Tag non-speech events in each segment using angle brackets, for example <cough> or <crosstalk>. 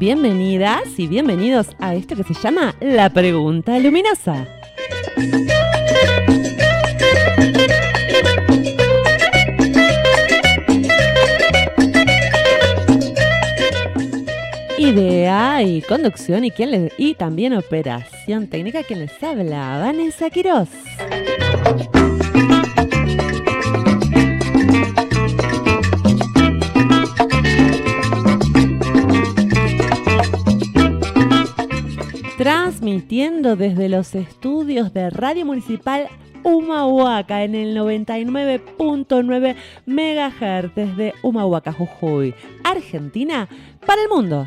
bienvenidas y bienvenidos a esto que se llama La Pregunta Luminosa. Idea y conducción y, también operación técnica, quien les habla, Vanessa Quiroz. Transmitiendo desde los estudios de Radio Municipal Humahuaca en el 99.9 MHz desde Humahuaca, Jujuy, Argentina, para el mundo.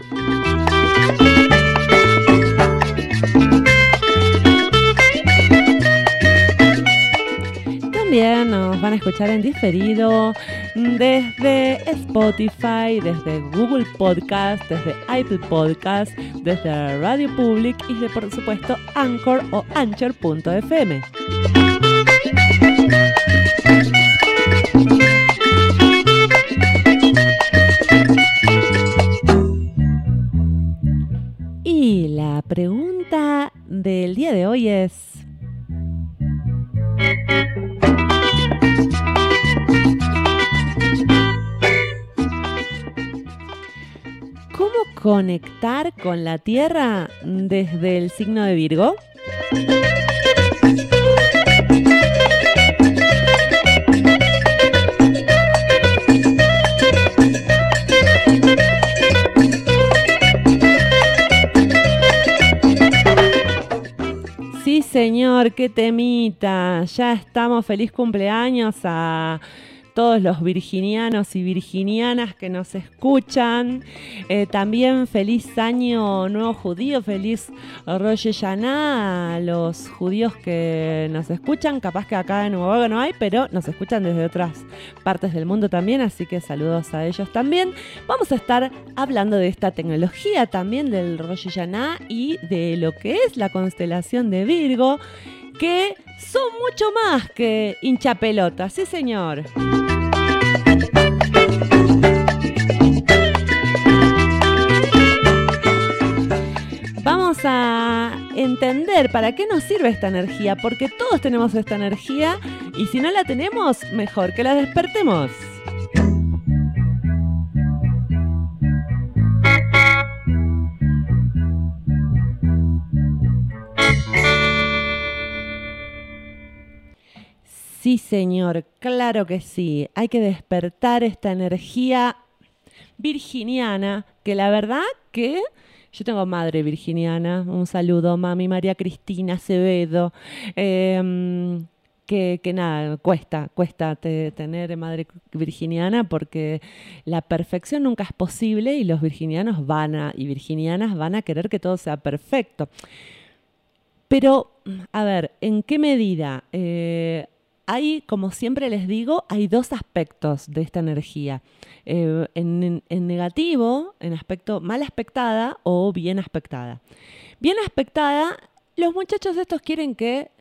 También nos van a escuchar en diferido desde Spotify, desde Google Podcast, desde Apple Podcast, desde Radio Public y de por supuesto Anchor o Anchor.fm. Y la pregunta del día de hoy es... conectar con la Tierra desde el signo de Virgo? Sí, señor, qué temita. Ya estamos. Feliz cumpleaños a todos los virginianos y virginianas que nos escuchan. Eh, también feliz año nuevo judío, feliz Rosh Hashanah a los judíos que nos escuchan. Capaz que acá en Nuevo no hay, pero nos escuchan desde otras partes del mundo también, así que saludos a ellos también. Vamos a estar hablando de esta tecnología también del Rosh Hashanah y de lo que es la constelación de Virgo que son mucho más que hinchapelotas, sí señor. Vamos a entender para qué nos sirve esta energía, porque todos tenemos esta energía y si no la tenemos, mejor que la despertemos. Sí, señor, claro que sí. Hay que despertar esta energía virginiana, que la verdad que yo tengo madre virginiana. Un saludo, mami María Cristina Acevedo. Em, que, que, nada, cuesta, cuesta tener madre virginiana porque la perfección nunca es posible y los virginianos van a, y virginianas van a querer que todo sea perfecto. Pero, a ver, ¿en qué medida? Eh, hay, como siempre les digo, hay dos aspectos de esta energía. Eh, en, en, negativo, en aspecto mal aspectada o bien aspectada. Bien aspectada, los muchachos estos quieren que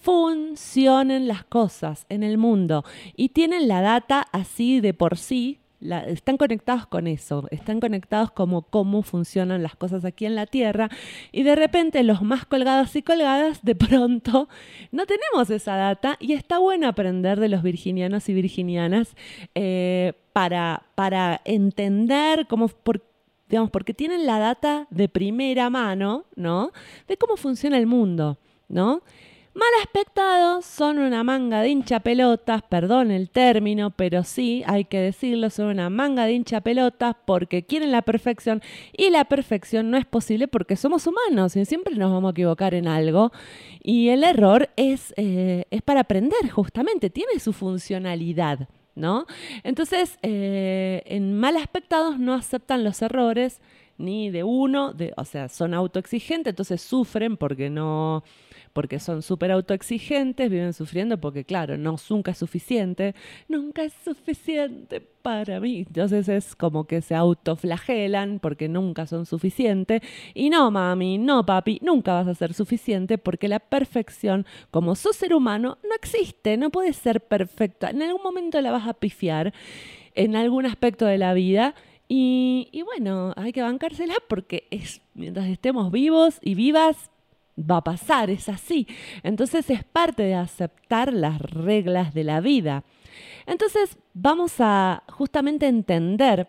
funcionen las cosas en el mundo y tienen la data así de por sí están conectados con eso, están conectados como cómo funcionan las cosas aquí en la Tierra y de repente los más colgados y colgadas de pronto no tenemos esa data y está bueno aprender de los virginianos y virginianas eh, para, para entender cómo... digamos, porque tienen la data de primera mano, ¿no? De cómo funciona el mundo, ¿no? Mal aspectados son una manga de hincha pelotas, perdón el término, pero sí, hay que decirlo, son una manga de hincha pelotas porque quieren la perfección y la perfección no es posible porque somos humanos y siempre nos vamos a equivocar en algo y el error es, eh, es para aprender justamente, tiene su funcionalidad. ¿No? Entonces, eh, en mal aspectados no aceptan los errores ni de uno, o sea, son autoexigentes, entonces sufren porque no, porque son súper autoexigentes, viven sufriendo porque, claro, no, nunca es suficiente, nunca es suficiente para mí. Entonces es como que se autoflagelan porque nunca son suficientes. Y no, mami, no, papi, nunca vas a ser suficiente porque la perfección, como sos ser humano, no existe, no puede ser perfecta. En algún momento la vas a pifiar en algún aspecto de la vida Y, y bueno, hay que bancársela porque es, mientras estemos vivos y vivas, va a pasar, es así. Entonces es parte de aceptar las reglas de la vida. Entonces vamos a justamente entender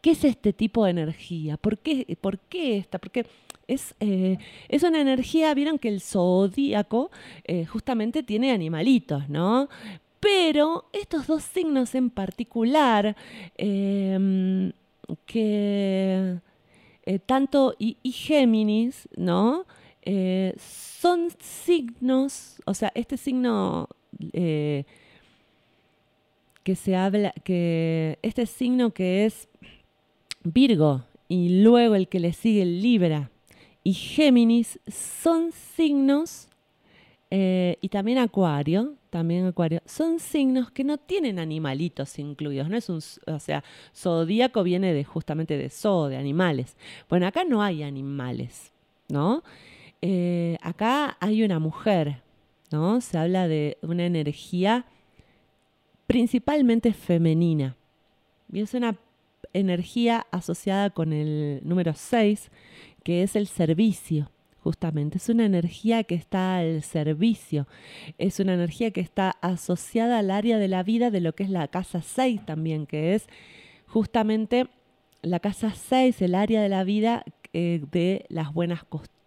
qué es este tipo de energía, por qué, por qué esta, porque es, eh, es una energía, vieron que el zodíaco eh, justamente tiene animalitos, ¿no? Pero estos dos signos en particular, em, que eh, tanto y, y, Géminis, ¿no? Son signos, o sea, este signo que se habla, que este signo que es Virgo y luego el que le sigue Libra y Géminis son signos, eh, y también Acuario, también Acuario, son signos que no tienen animalitos incluidos, no es un, o sea, zodíaco viene de justamente de zoo, de animales. Bueno, acá no hay animales, ¿no? Eh, acá hay una mujer, ¿no? Se habla de una energía principalmente femenina. Y es una energía asociada con el número 6, que es el servicio, justamente. Es una energía que está al servicio, es una energía que está asociada al área de la vida de lo que es la casa 6 también, que es justamente la casa 6, el área de la vida eh, de las buenas costumbres,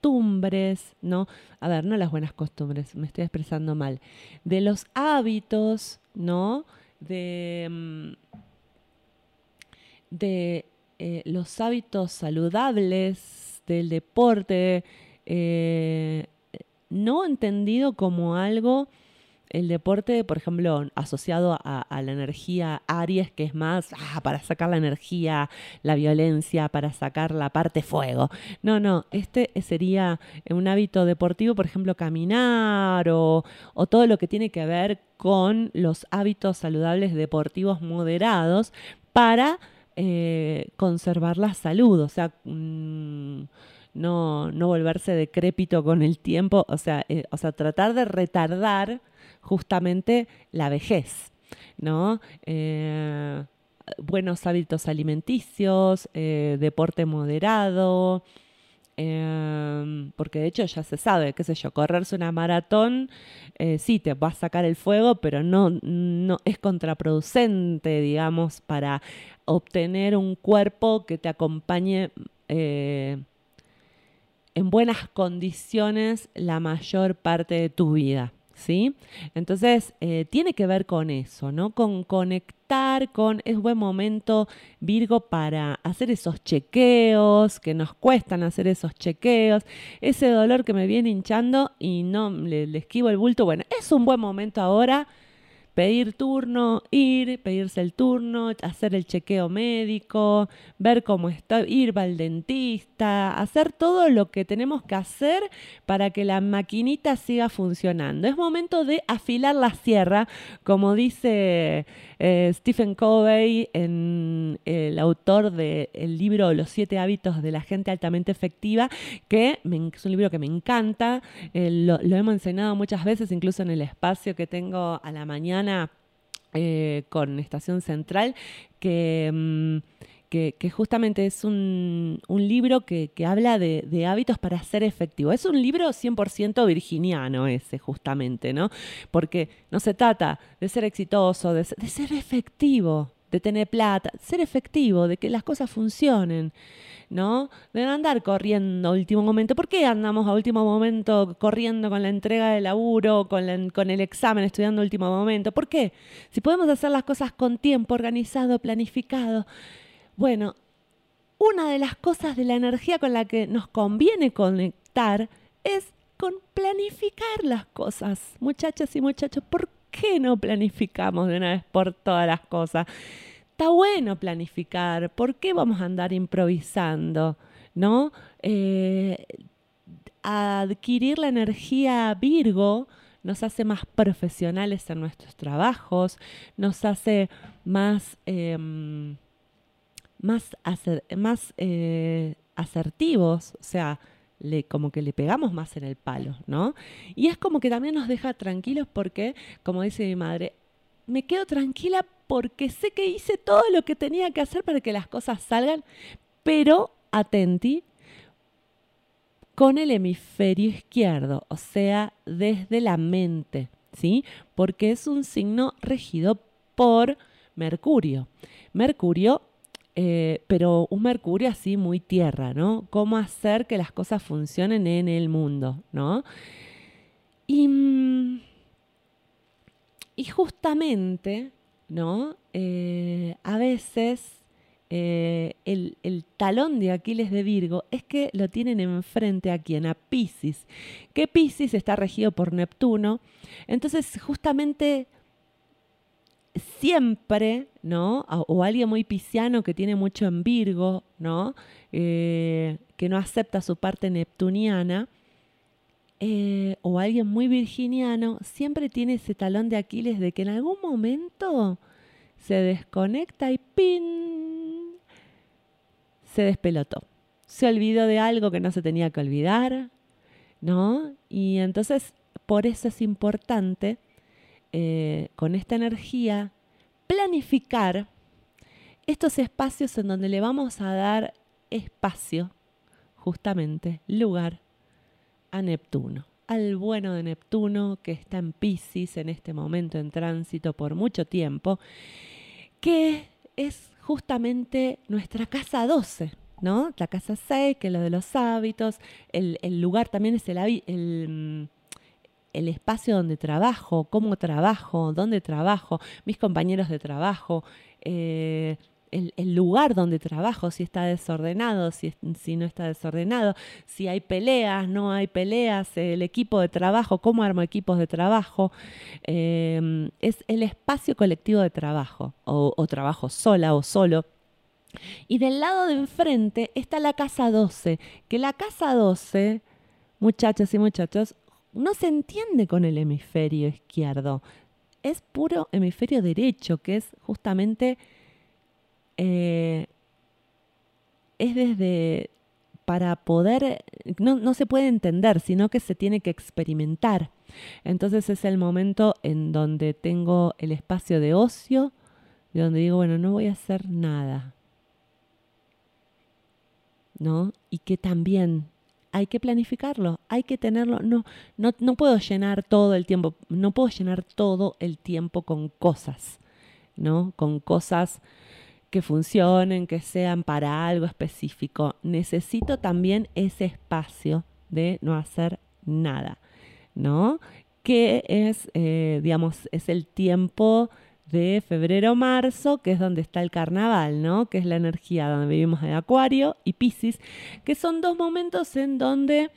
¿no? A ver, no las buenas costumbres, me estoy expresando mal, de los hábitos, ¿no? De... Mm, de eh, los hábitos saludables del deporte, eh, no entendido como algo, el deporte, por ejemplo, asociado a, la energía Aries, que es más ah, para sacar la energía, la violencia, para sacar la parte fuego. No, no, este sería un hábito deportivo, por ejemplo, caminar o, todo lo que tiene que ver con los hábitos saludables deportivos moderados para eh, conservar la salud, o sea, mm, no, no, volverse decrépito con el tiempo, o sea, eh, o sea, tratar de retardar justamente la vejez, ¿no? Eh, buenos hábitos alimenticios, deporte moderado, Em, porque de hecho ya se sabe, qué sé yo, correrse una maratón, eh, sí, te va a sacar el fuego, pero no, no es contraproducente, digamos, para obtener un cuerpo que te acompañe eh, en buenas condiciones la mayor parte de tu vida. ¿Sí? Entonces, eh, tiene que ver con eso, ¿no? Con conectar, con, es buen momento, Virgo, para hacer esos chequeos, que nos cuestan hacer esos chequeos, ese dolor que me viene hinchando y no le, le esquivo el bulto, bueno, es un buen momento ahora pedir turno, ir, pedirse el turno, hacer el chequeo médico, ver cómo está, ir al dentista, hacer todo lo que tenemos que hacer para que la maquinita siga funcionando. Es momento de afilar la sierra, como dice eh, Stephen Covey, en, el autor del libro Los siete hábitos de la gente altamente efectiva, que es un libro que me encanta, eh, lo, lo hemos enseñado muchas veces, incluso en el espacio que tengo a la mañana eh, con Estación Central, mm, que, que, justamente es un, libro que, habla de, hábitos para ser efectivo. Es un libro 100% virginiano ese, justamente, ¿no? Porque no se trata de ser exitoso, de ser efectivo, de tener plata, ser efectivo, de que las cosas funcionen. ¿no? De andar corriendo a último momento. ¿Por qué andamos a último momento corriendo con la entrega de laburo, con, con el examen, estudiando a último momento? ¿Por qué? Si podemos hacer las cosas con tiempo, organizado, planificado. Bueno, una de las cosas de la energía con la que nos conviene conectar es con planificar las cosas. Muchachas y muchachos, ¿por qué no planificamos de una vez por todas las cosas? está bueno planificar, ¿por qué vamos a andar improvisando? ¿No? Eh, adquirir la energía Virgo nos hace más profesionales en nuestros trabajos, nos hace más, em, más, más eh, asertivos, o sea, le, como que le pegamos más en el palo, ¿no? Y es como que también nos deja tranquilos porque, como dice mi madre, me quedo tranquila porque sé que hice todo lo que tenía que hacer para que las cosas salgan, pero atenti con el hemisferio izquierdo, o sea, desde la mente, ¿sí? Porque es un signo regido por Mercurio. Mercurio, eh, pero un Mercurio así muy tierra, ¿no? Cómo hacer que las cosas funcionen en el mundo, ¿no? Y, mm, y justamente, ¿no? Eh, a veces eh, el, talón de Aquiles de Virgo es que lo tienen enfrente a quien, a Pisces, que Pisces está regido por Neptuno. Entonces, justamente siempre, ¿no? O, alguien muy pisciano que tiene mucho en Virgo, ¿no? Eh, que no acepta su parte neptuniana, eh, o alguien muy virginiano, siempre tiene ese talón de Aquiles de que en algún momento se desconecta y ¡pin! se despelotó. Se olvidó de algo que no se tenía que olvidar, ¿no? Y entonces, por eso es importante eh, con esta energía, planificar estos espacios en donde le vamos a dar espacio, justamente, lugar a Neptuno, al bueno de Neptuno que está en Pisces en este momento en tránsito por mucho tiempo, que es justamente nuestra casa 12, ¿no? La casa 6, que es lo de los hábitos, el, lugar también es el, el el espacio donde trabajo, cómo trabajo, dónde trabajo, mis compañeros de trabajo, eh, el, lugar donde trabajo, si está desordenado, si, si, no está desordenado, si hay peleas, no hay peleas, el equipo de trabajo, cómo armo equipos de trabajo. Eh, es el espacio colectivo de trabajo, o, o trabajo sola o solo. Y del lado de enfrente está la casa 12, que la casa 12, muchachos y muchachos, no se entiende con el hemisferio izquierdo. Es puro hemisferio derecho, que es justamente, eh, es desde, para poder, no, no se puede entender, sino que se tiene que experimentar. Entonces es el momento en donde tengo el espacio de ocio, de donde digo, bueno, no voy a hacer nada. ¿No? Y que también hay que planificarlo, hay que tenerlo. No, no, no puedo llenar todo el tiempo, no puedo llenar todo el tiempo con cosas, ¿no? Con cosas que funcionen, que sean para algo específico. Necesito también ese espacio de no hacer nada, ¿no? Que es, eh, digamos, es el tiempo de febrero-marzo, que es donde está el carnaval, ¿no? Que es la energía donde vivimos de Acuario y Pisces, que son dos momentos en donde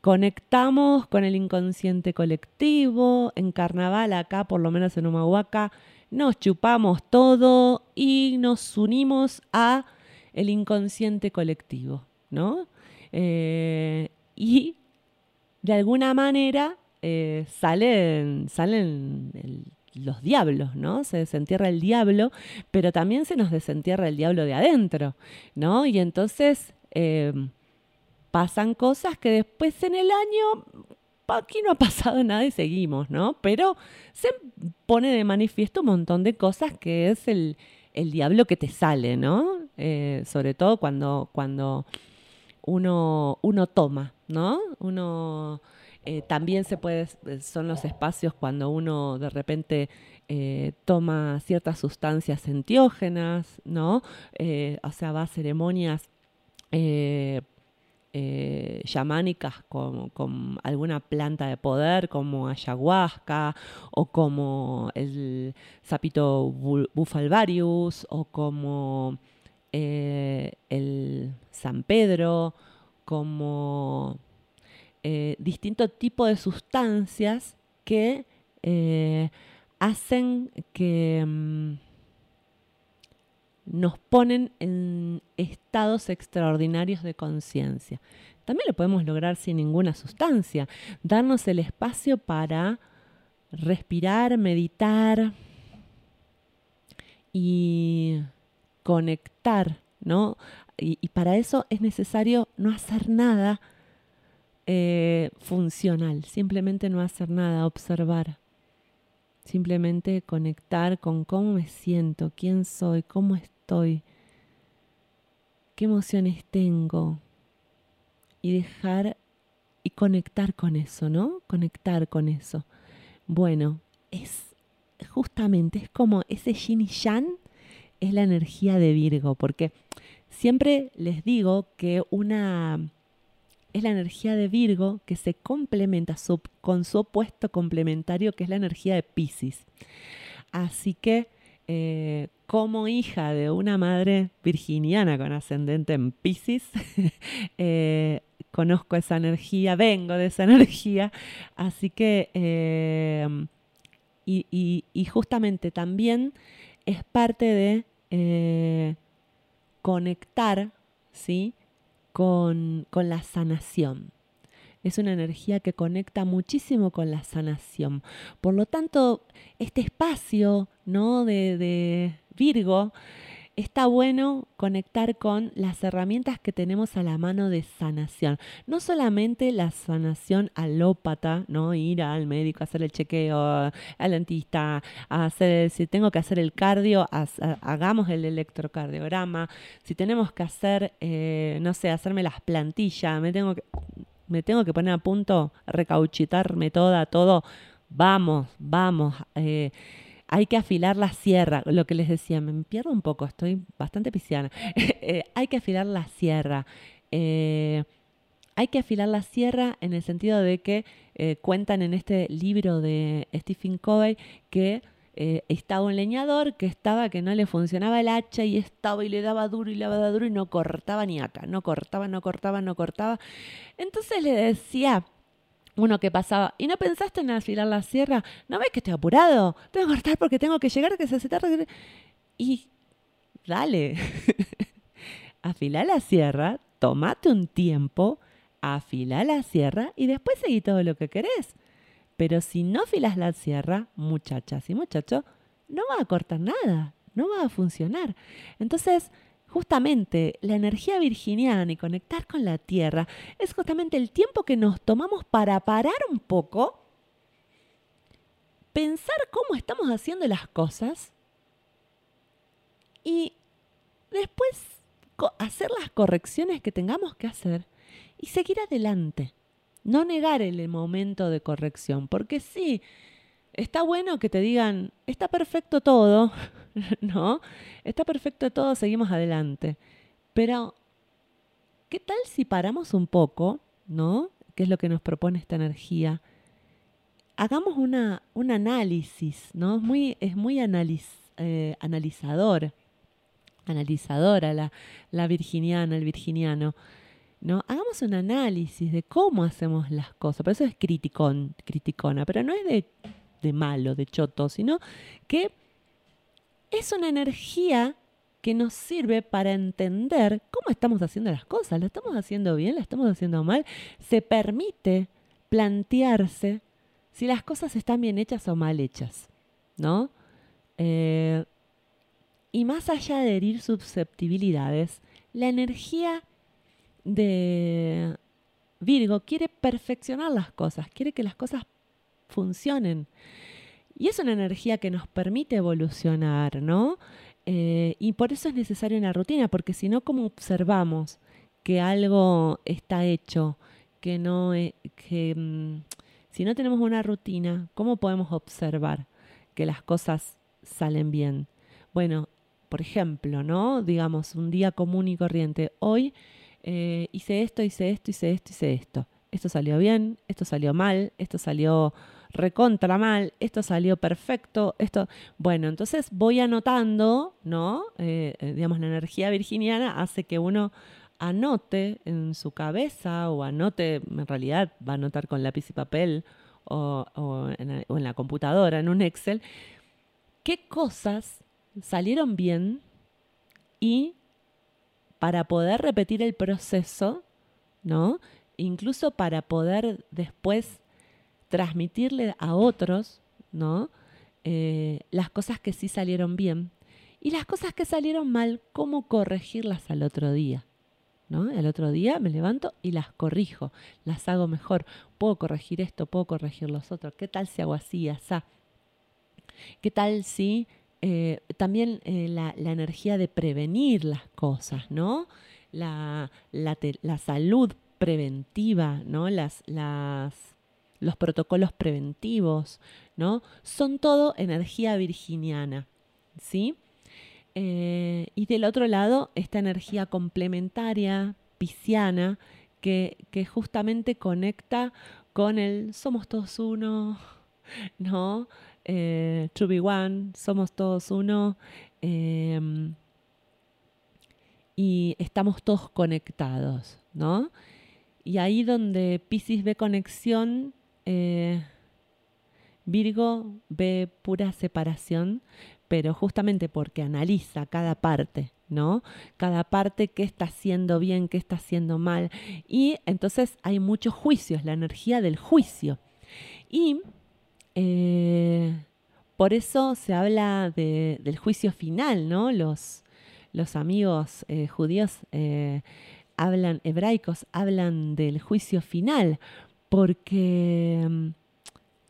conectamos con el inconsciente colectivo. En carnaval, acá, por lo menos en Humahuaca, nos chupamos todo y nos unimos a el inconsciente colectivo, ¿no? Eh, y de alguna manera eh, salen, salen el los diablos, ¿no? Se desentierra el diablo, pero también se nos desentierra el diablo de adentro, ¿no? Y entonces em, pasan cosas que después en el año aquí no ha pasado nada y seguimos, ¿no? Pero se pone de manifiesto un montón de cosas que es el, diablo que te sale, ¿no? Eh, sobre todo cuando, cuando uno, uno toma, ¿no? Uno eh, también se puede, eh, son los espacios cuando uno de repente eh, toma ciertas sustancias entiógenas, ¿no? o sea, va a ceremonias yamánicas con, con, alguna planta de poder como ayahuasca o como el sapito bufalvarius o como el San Pedro, como eh, distinto tipo de sustancias que eh, hacen que mm, nos ponen en estados extraordinarios de conciencia. También lo podemos lograr sin ninguna sustancia, darnos el espacio para respirar, meditar y conectar, ¿no? y para eso es necesario no hacer nada eh, funcional, simplemente no hacer nada, observar. Simplemente conectar con cómo me siento, quién soy, cómo estoy, qué emociones tengo. Y dejar y conectar con eso, ¿no? Conectar con eso. Bueno, es justamente, es como ese yin y yang es la energía de Virgo, porque siempre les digo que una es la energía de Virgo que se complementa con su opuesto complementario, que es la energía de Pisces. Así que, eh, como hija de una madre virginiana con ascendente en Pisces, <laughs> eh, conozco esa energía, vengo de esa <laughs> energía, así que, eh, y, justamente también es parte de conectar, ¿sí? Con, la sanación. Es una energía que conecta muchísimo con la sanación. Por lo tanto, este espacio ¿no? de, de Virgo está bueno conectar con las herramientas que tenemos a la mano de sanación. No solamente la sanación alópata, ¿no? Ir al médico, hacer el chequeo, al dentista, hacer, si tengo que hacer el cardio, hagamos el electrocardiograma. Si tenemos que hacer, eh, no sé, hacerme las plantillas, me tengo que, me tengo que poner a punto, recauchitarme toda, todo. Vamos, vamos. Eh, hay que afilar la sierra, lo que les decía, me pierdo un poco, estoy bastante pisciana. <laughs> Eh, hay que afilar la sierra. Eh, hay que afilar la sierra en el sentido de que eh, cuentan en este libro de Stephen Covey que estaba un leñador que estaba que no le funcionaba el hacha y estaba y le daba duro y le daba duro y no cortaba ni acá, no cortaba, no cortaba, no cortaba. Entonces le decía, uno que pasaba, ¿y no pensaste en afilar la sierra? ¿No ves que estoy apurado? Tengo que cortar porque tengo que llegar, que se hace tarde. Y dale, <laughs> afila la sierra, tomate un tiempo, afila la sierra y después seguí todo lo que querés. Pero si no afilas la sierra, muchachas y muchachos, no va a cortar nada, no va a funcionar. Entonces, Justamente la energía virginiana y conectar con la tierra es justamente el tiempo que nos tomamos para parar un poco, pensar cómo estamos haciendo las cosas y después hacer las correcciones que tengamos que hacer y seguir adelante. No negar el momento de corrección, porque sí, está bueno que te digan, está perfecto todo, <laughs> ¿no? Está perfecto todo, seguimos adelante. Pero, ¿qué tal si paramos un poco, ¿no? ¿Qué es lo que nos propone esta energía? Hagamos una, un análisis, ¿no? Es muy, es muy eh, analizador, analizadora la, la virginiana, el virginiano. ¿no? Hagamos un análisis de cómo hacemos las cosas. Por eso es criticón, criticona, pero no es de de malo, de choto, sino que es una energía que nos sirve para entender cómo estamos haciendo las cosas. ¿La estamos haciendo bien? ¿La estamos haciendo mal? Se permite plantearse si las cosas están bien hechas o mal hechas, ¿no? Eh, y más allá de herir susceptibilidades, la energía de Virgo quiere perfeccionar las cosas, quiere que las cosas funcionen. Y es una energía que nos permite evolucionar, ¿no? Eh, y por eso es necesaria una rutina, porque si no, ¿cómo observamos que algo está hecho? Que no, e, que mm, si no tenemos una rutina, ¿cómo podemos observar que las cosas salen bien? Bueno, por ejemplo, ¿no? Digamos, un día común y corriente. Hoy eh, hice esto, hice esto, hice esto, hice esto. Esto salió bien, esto salió mal, esto salió recontra mal, esto salió perfecto, esto, bueno, entonces voy anotando, ¿no? Eh, eh, digamos, la energía virginiana hace que uno anote en su cabeza o anote, en realidad va a anotar con lápiz y papel o, en, o en la computadora, en un Excel, qué cosas salieron bien y para poder repetir el proceso, ¿no? Incluso para poder después transmitirle a otros, ¿no? Eh, las cosas que sí salieron bien y las cosas que salieron mal, cómo corregirlas al otro día. ¿no? El otro día me levanto y las corrijo, las hago mejor. Puedo corregir esto, puedo corregir los otros. ¿Qué tal si hago así, así? ¿Qué tal si eh, también eh, la, energía de prevenir las cosas, ¿no? La, salud preventiva, ¿no? Las, las, los protocolos preventivos, ¿no? Son todo energía virginiana, ¿sí? Eh, y del otro lado, esta energía complementaria, pisciana, que, que justamente conecta con el somos todos uno, <laughs> ¿no? eh, to be one, somos todos uno em, y estamos todos conectados, ¿no? Y ahí donde Pisces ve conexión, eh, Virgo ve pura separación, pero justamente porque analiza cada parte, ¿no? Cada parte qué está haciendo bien, qué está haciendo mal. Y entonces hay muchos juicios, la energía del juicio. Y eh, por eso se habla del juicio final, ¿no? Los, los amigos eh, judíos hablan, hebraicos, hablan del juicio final, porque mm,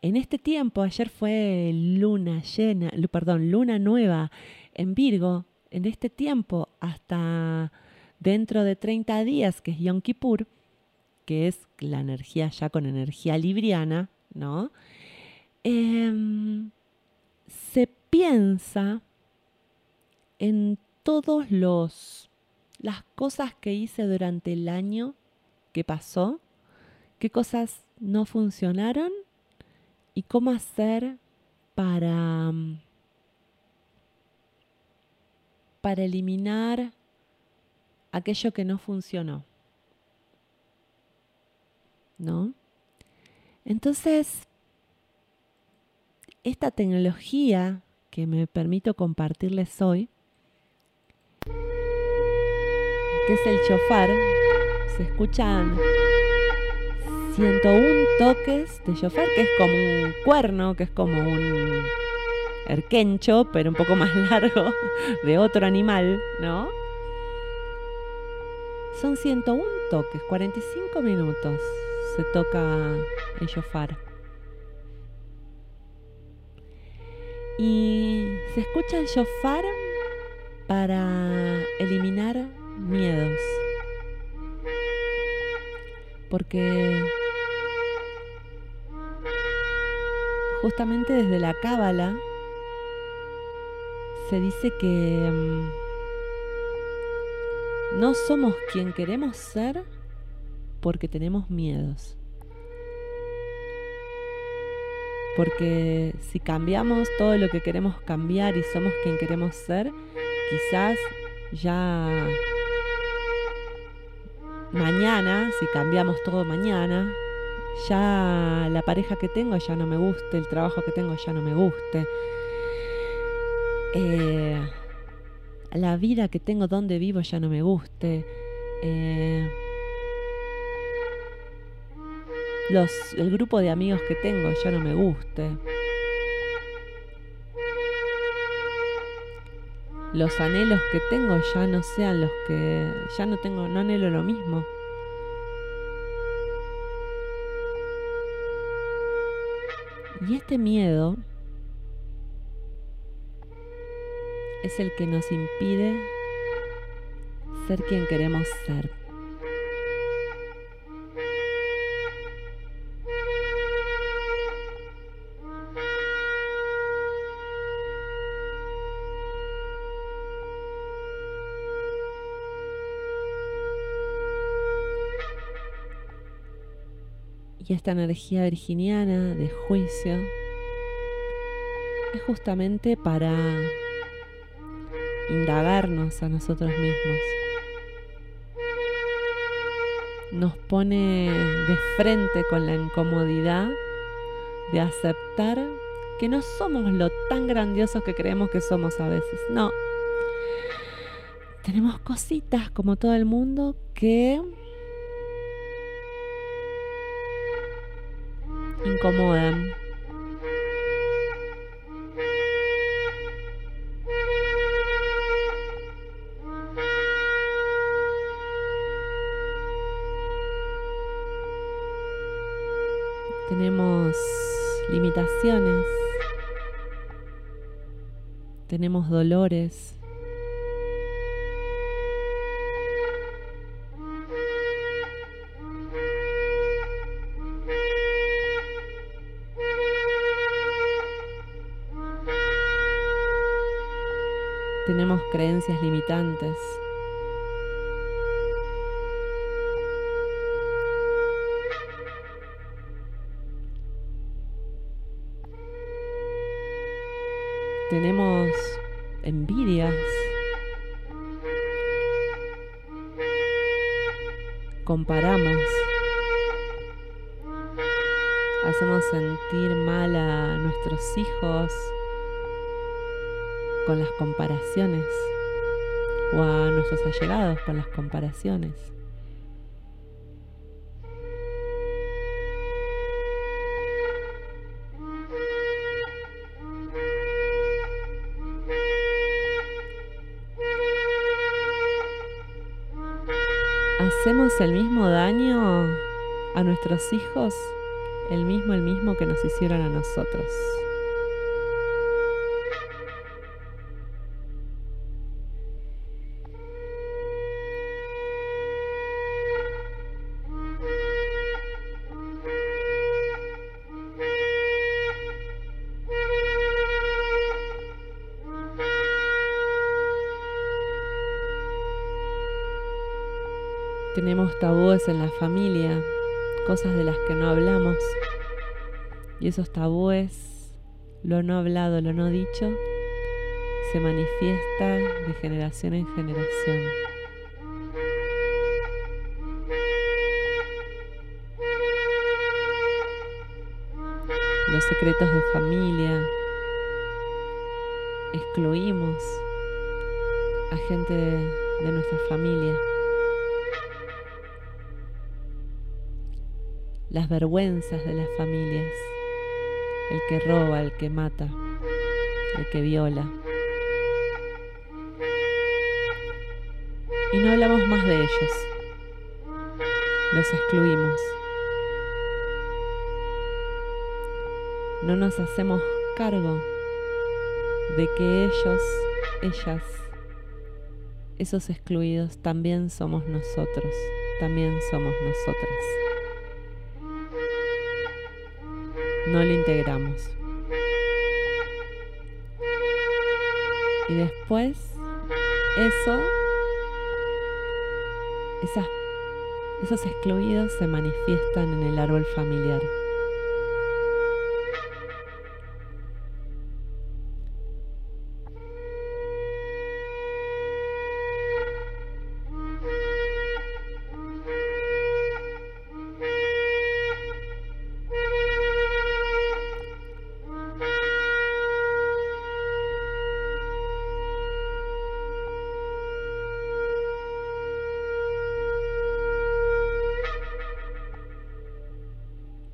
en este tiempo, ayer fue luna llena, perdón, luna nueva en Virgo, en este tiempo hasta dentro de 30 días, que es Yom Kippur, que es la energía ya con energía libriana, ¿no? Em, se piensa en todos los las cosas que hice durante el año que pasó, qué cosas no funcionaron y cómo hacer para para eliminar aquello que no funcionó. ¿No? Entonces, esta tecnología que me permito compartirles hoy, que es el chofar, se escuchan 101 toques de chofar, que es como un cuerno, que es como un erquencho, pero un poco más <laughs> largo, de otro animal, ¿no? Son 101 toques, 45 minutos se toca el chofar. Y se escucha el shofar para eliminar miedos. Porque justamente desde la cábala se dice que mm, no somos quien queremos ser porque tenemos miedos. Porque si cambiamos todo lo que queremos cambiar y somos quien queremos ser, quizás ya mañana, si cambiamos todo mañana, ya la pareja que tengo ya no me guste, el trabajo que tengo ya no me guste, eh, la vida que tengo donde vivo ya no me guste. Eh, el grupo de amigos que tengo ya no me guste. Los anhelos que tengo ya no sean los que ya no tengo, no anhelo lo mismo. Y este miedo es el que nos impide ser quien queremos ser. Esta energía virginiana de juicio es justamente para indagarnos a nosotros mismos. Nos pone de frente con la incomodidad de aceptar que no somos lo tan grandiosos que creemos que somos a veces. No. Tenemos cositas como todo el mundo que incomodan. Tenemos limitaciones, tenemos dolores. Tenemos creencias limitantes. tenemos envidias, comparamos, hacemos sentir mal a nuestros hijos con las comparaciones o a nuestros allegados con las comparaciones. hacemos el mismo daño a nuestros hijos, el mismo, el mismo que nos hicieron a nosotros. Tenemos tabúes en la familia, cosas de las que no hablamos. Y esos tabúes, lo no hablado, lo no dicho, se manifiesta de generación en generación. Los secretos de familia, excluimos a gente de, de nuestra familia. Las vergüenzas de las familias, el que roba, el que mata, el que viola. Y no hablamos más de ellos, los excluimos. No nos hacemos cargo de que ellos, ellas, esos excluidos también somos nosotros, también somos nosotras. No lo integramos. Y después, eso, esos excluidos se manifiestan en el árbol familiar.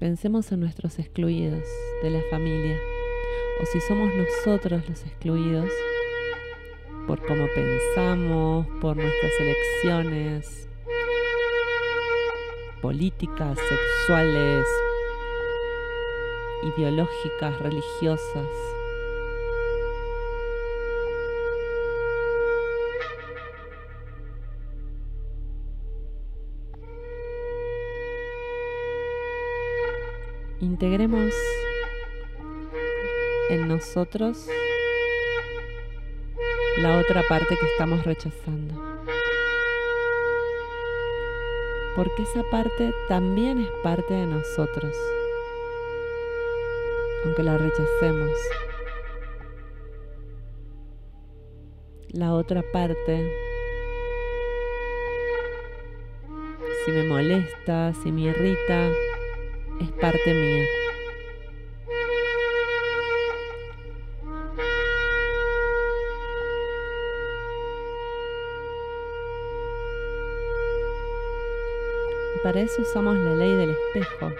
Pensemos en nuestros excluidos de la familia, o si somos nosotros los excluidos por cómo pensamos, por nuestras elecciones políticas, sexuales, ideológicas, religiosas. Integremos en nosotros la otra parte que estamos rechazando. Porque esa parte también es parte de nosotros, aunque la rechacemos. La otra parte, si me molesta, si me irrita, es parte mía. Para eso usamos la ley del espejo.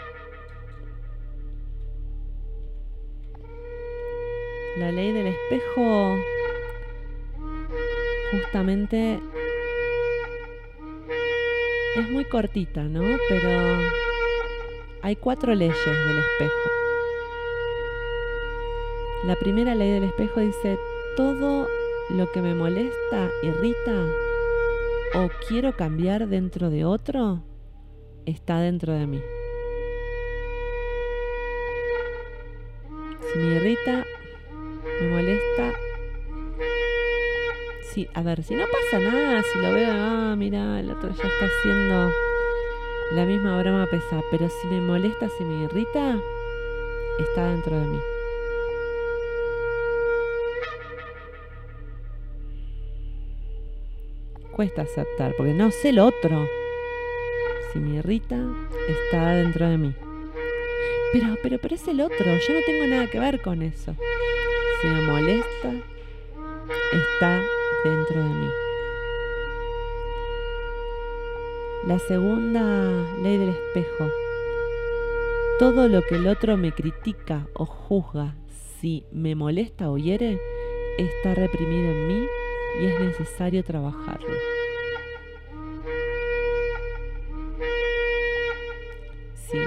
La ley del espejo justamente es muy cortita, ¿no? Pero hay cuatro leyes del espejo. La primera ley del espejo dice, todo lo que me molesta, irrita o quiero cambiar dentro de otro está dentro de mí. Si me irrita, me molesta. Sí, a ver, si no pasa nada, si lo veo, ah, mira, el otro ya está haciendo la misma broma pesa, pero si me molesta, si me irrita, está dentro de mí. Cuesta aceptar, porque no sé lo otro. Si me irrita, está dentro de mí. Pero, pero, pero es el otro, yo no tengo nada que ver con eso. Si me molesta, está dentro de mí. La segunda ley del espejo. Todo lo que el otro me critica o juzga, si me molesta o hiere, está reprimido en mí y es necesario trabajarlo. Si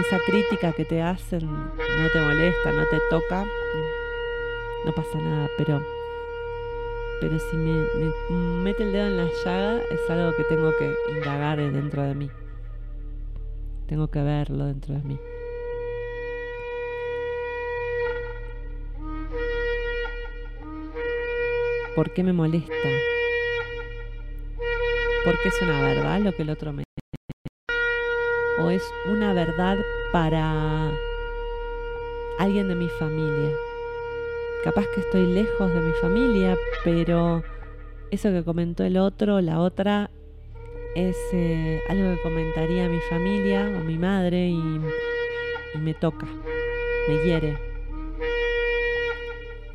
esa crítica que te hacen no te molesta, no te toca, no pasa nada, pero pero si me, mete el dedo en la llaga es algo que tengo que indagar dentro de mí. Tengo que verlo dentro de mí. ¿Por qué me molesta? Porque es una verdad lo que el otro me o es una verdad para alguien de mi familia capaz que estoy lejos de mi familia, pero eso que comentó el otro, la otra, es eh, algo que comentaría mi familia o mi madre y, me toca, me hiere.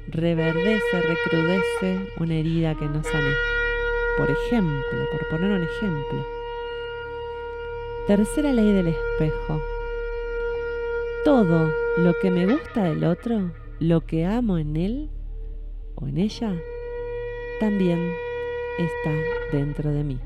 Reverdece, recrudece una herida que no sané. Por ejemplo, por poner un ejemplo. Tercera ley del espejo. Todo lo que me gusta del otro lo que amo en él o en ella también está dentro de mí.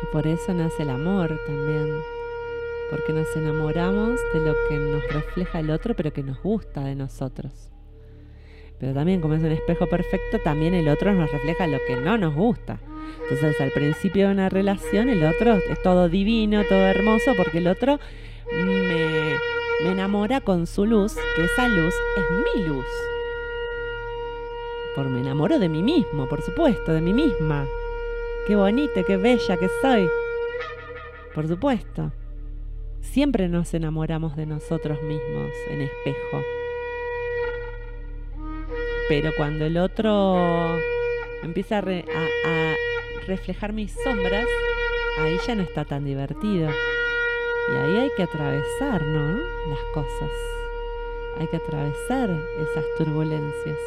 Y por eso nace el amor también, porque nos enamoramos de lo que nos refleja el otro, pero que nos gusta de nosotros. Pero también como es un espejo perfecto, también el otro nos refleja lo que no nos gusta. Entonces al principio de una relación el otro es todo divino, todo hermoso, porque el otro me, me enamora con su luz, que esa luz es mi luz. Por me enamoro de mí mismo, por supuesto, de mí misma. Qué bonita, qué bella que soy. Por supuesto. Siempre nos enamoramos de nosotros mismos en espejo. Pero cuando el otro empieza a, reflejar mis sombras, ahí ya no está tan divertido. Y ahí hay que atravesar, ¿no? Las cosas. Hay que atravesar esas turbulencias.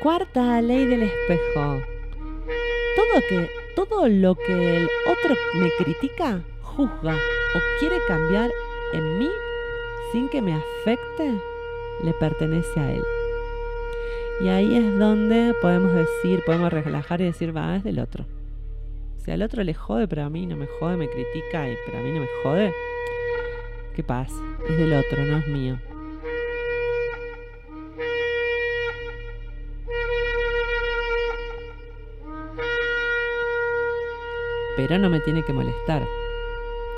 Cuarta ley del espejo. Todo que todo lo que el otro me critica, juzga o quiere cambiar en mí sin que me afecte, le pertenece a él. Y ahí es donde podemos decir, podemos relajar y decir, va, es del otro. Si al otro le jode, pero a mí no me jode, me critica, y pero a mí no me jode, ¿qué pasa? Es del otro, no es mío. Pero no me tiene que molestar.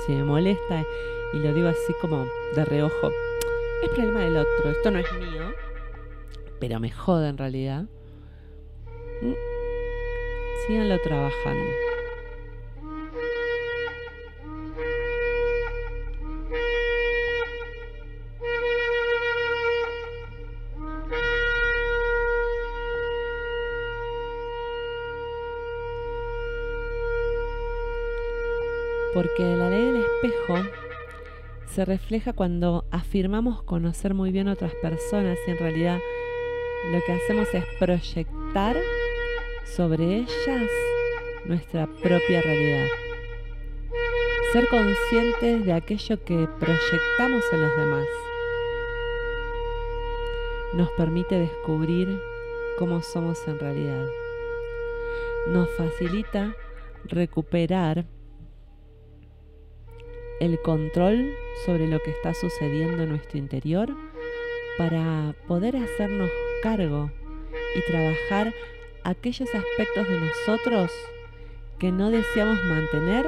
Si me molesta, y lo digo así como de reojo, es problema del otro, esto no es mío, pero me jode en realidad. Mm, síganlo trabajando. Porque la ley del espejo se refleja cuando afirmamos conocer muy bien a otras personas y en realidad lo que hacemos es proyectar sobre ellas nuestra propia realidad. ser conscientes de aquello que proyectamos en los demás. Nos permite descubrir cómo somos en realidad. Nos facilita recuperar el control sobre lo que está sucediendo en nuestro interior para poder hacernos cargo y trabajar aquellos aspectos de nosotros que no deseamos mantener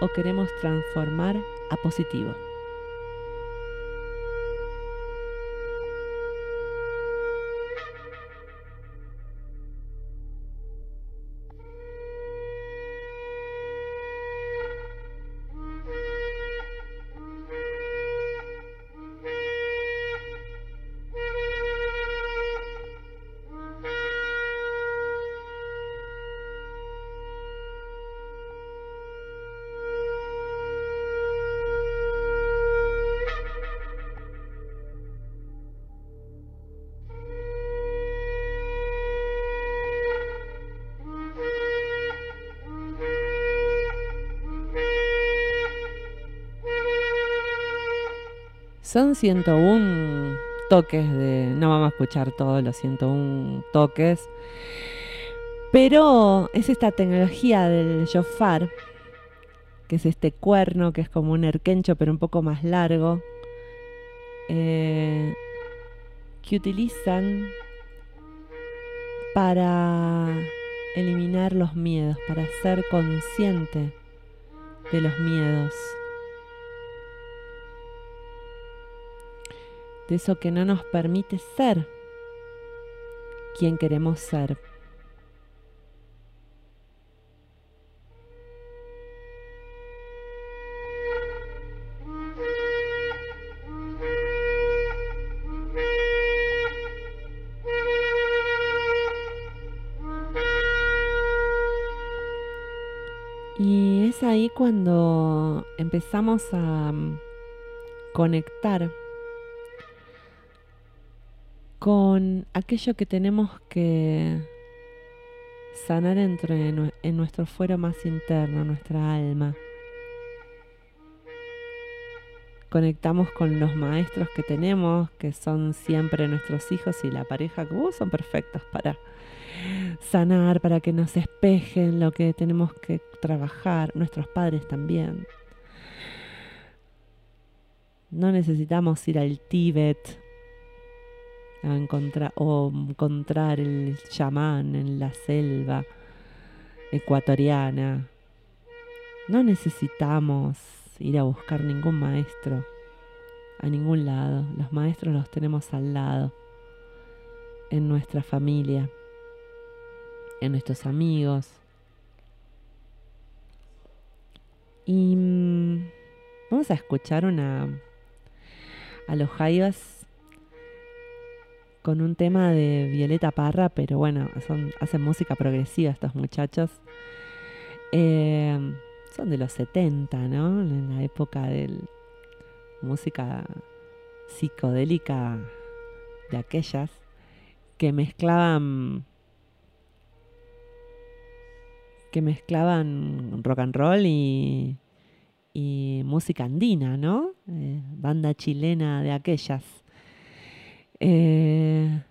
o queremos transformar a positivo. Son 101 toques de... No vamos a escuchar todos los 101 toques. Pero es esta tecnología del shofar, que es este cuerno, que es como un erquencho pero un poco más largo, eh, que utilizan para eliminar los miedos, para ser consciente de los miedos. De eso que no nos permite ser quien queremos ser. Y es ahí cuando empezamos a mm, conectar con aquello que tenemos que sanar entre, en nuestro fuero más interno, nuestra alma. Conectamos con los maestros que tenemos, que son siempre nuestros hijos y la pareja que uh, son perfectos para sanar, para que nos espejen lo que tenemos que trabajar, nuestros padres también. No necesitamos ir al Tíbet a encontrar o encontrar el chamán en la selva ecuatoriana. No necesitamos ir a buscar ningún maestro a ningún lado. Los maestros los tenemos al lado, en nuestra familia, en nuestros amigos. Y mm, vamos a escuchar una a los Jaivas con un tema de Violeta Parra, pero bueno, hacen música progresiva estos muchachos. Eh, son de los 70, ¿no? En la época de música psicodélica de aquellas que mezclaban que mezclaban rock and roll y, música andina, ¿no? Eh, banda chilena de aquellas. Eh,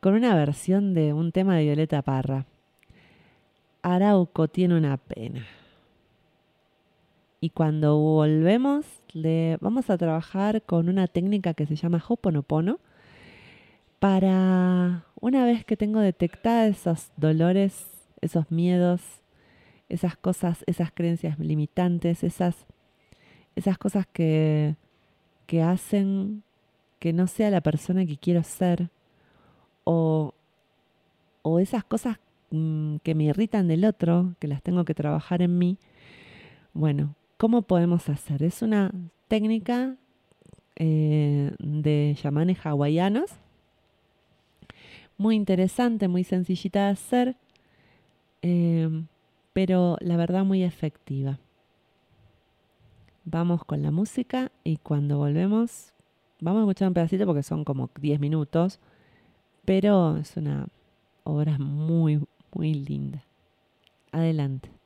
con una versión de un tema de Violeta Parra. Arauco tiene una pena. Y cuando volvemos, le vamos a trabajar con una técnica que se llama Hoponopono para una vez que tengo detectados esos dolores, esos miedos, esas cosas, esas creencias limitantes, esas, esas cosas que, que hacen que no sea la persona que quiero ser o, o esas cosas mm, que me irritan del otro, que las tengo que trabajar en mí. Bueno, ¿cómo podemos hacer? Es una técnica eh, de chamanes hawaianos, muy interesante, muy sencillita de hacer, eh, pero la verdad muy efectiva. Vamos con la música y cuando volvemos Vamos a escuchar un pedacito porque son como 10 minutos, pero es una obra muy, muy linda. Adelante.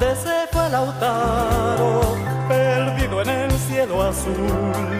Dónde se fue Lautaro? Perdido en el cielo azul.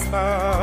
smile.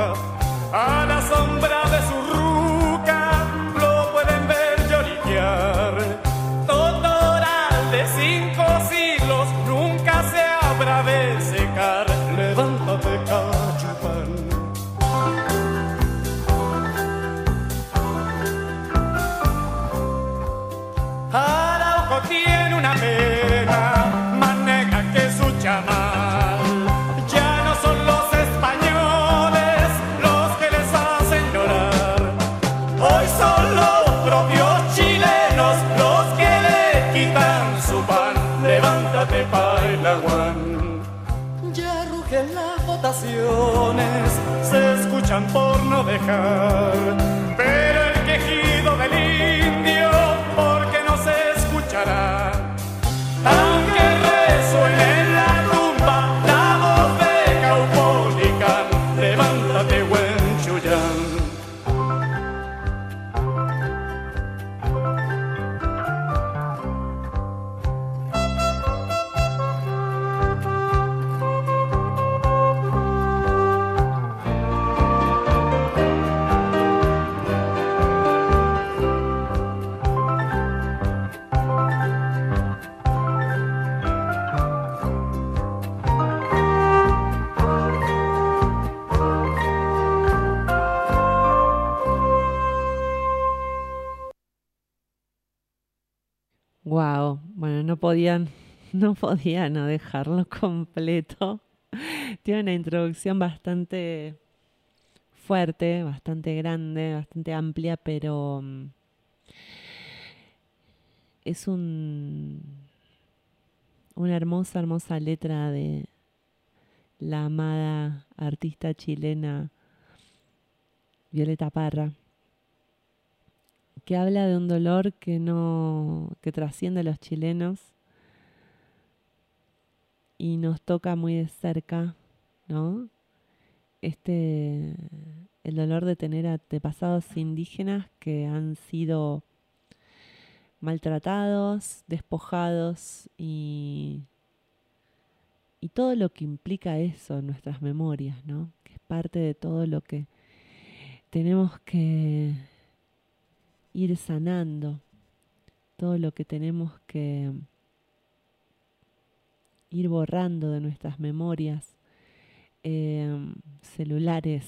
Se escuchan por no dejar. Pero el quejido del podía no dejarlo <laughs> completo. Tiene una introducción bastante fuerte, bastante grande, bastante amplia, pero mm, es un, una hermosa, hermosa letra de la amada artista chilena Violeta Parra que habla de un dolor que no que trasciende a los chilenos y nos toca muy de cerca, ¿no? Este el dolor de tener antepasados indígenas que han sido maltratados, despojados y y todo lo que implica eso en nuestras memorias, ¿no? Que es parte de todo lo que tenemos que ir sanando todo lo que tenemos que ir borrando de nuestras memorias eh, celulares.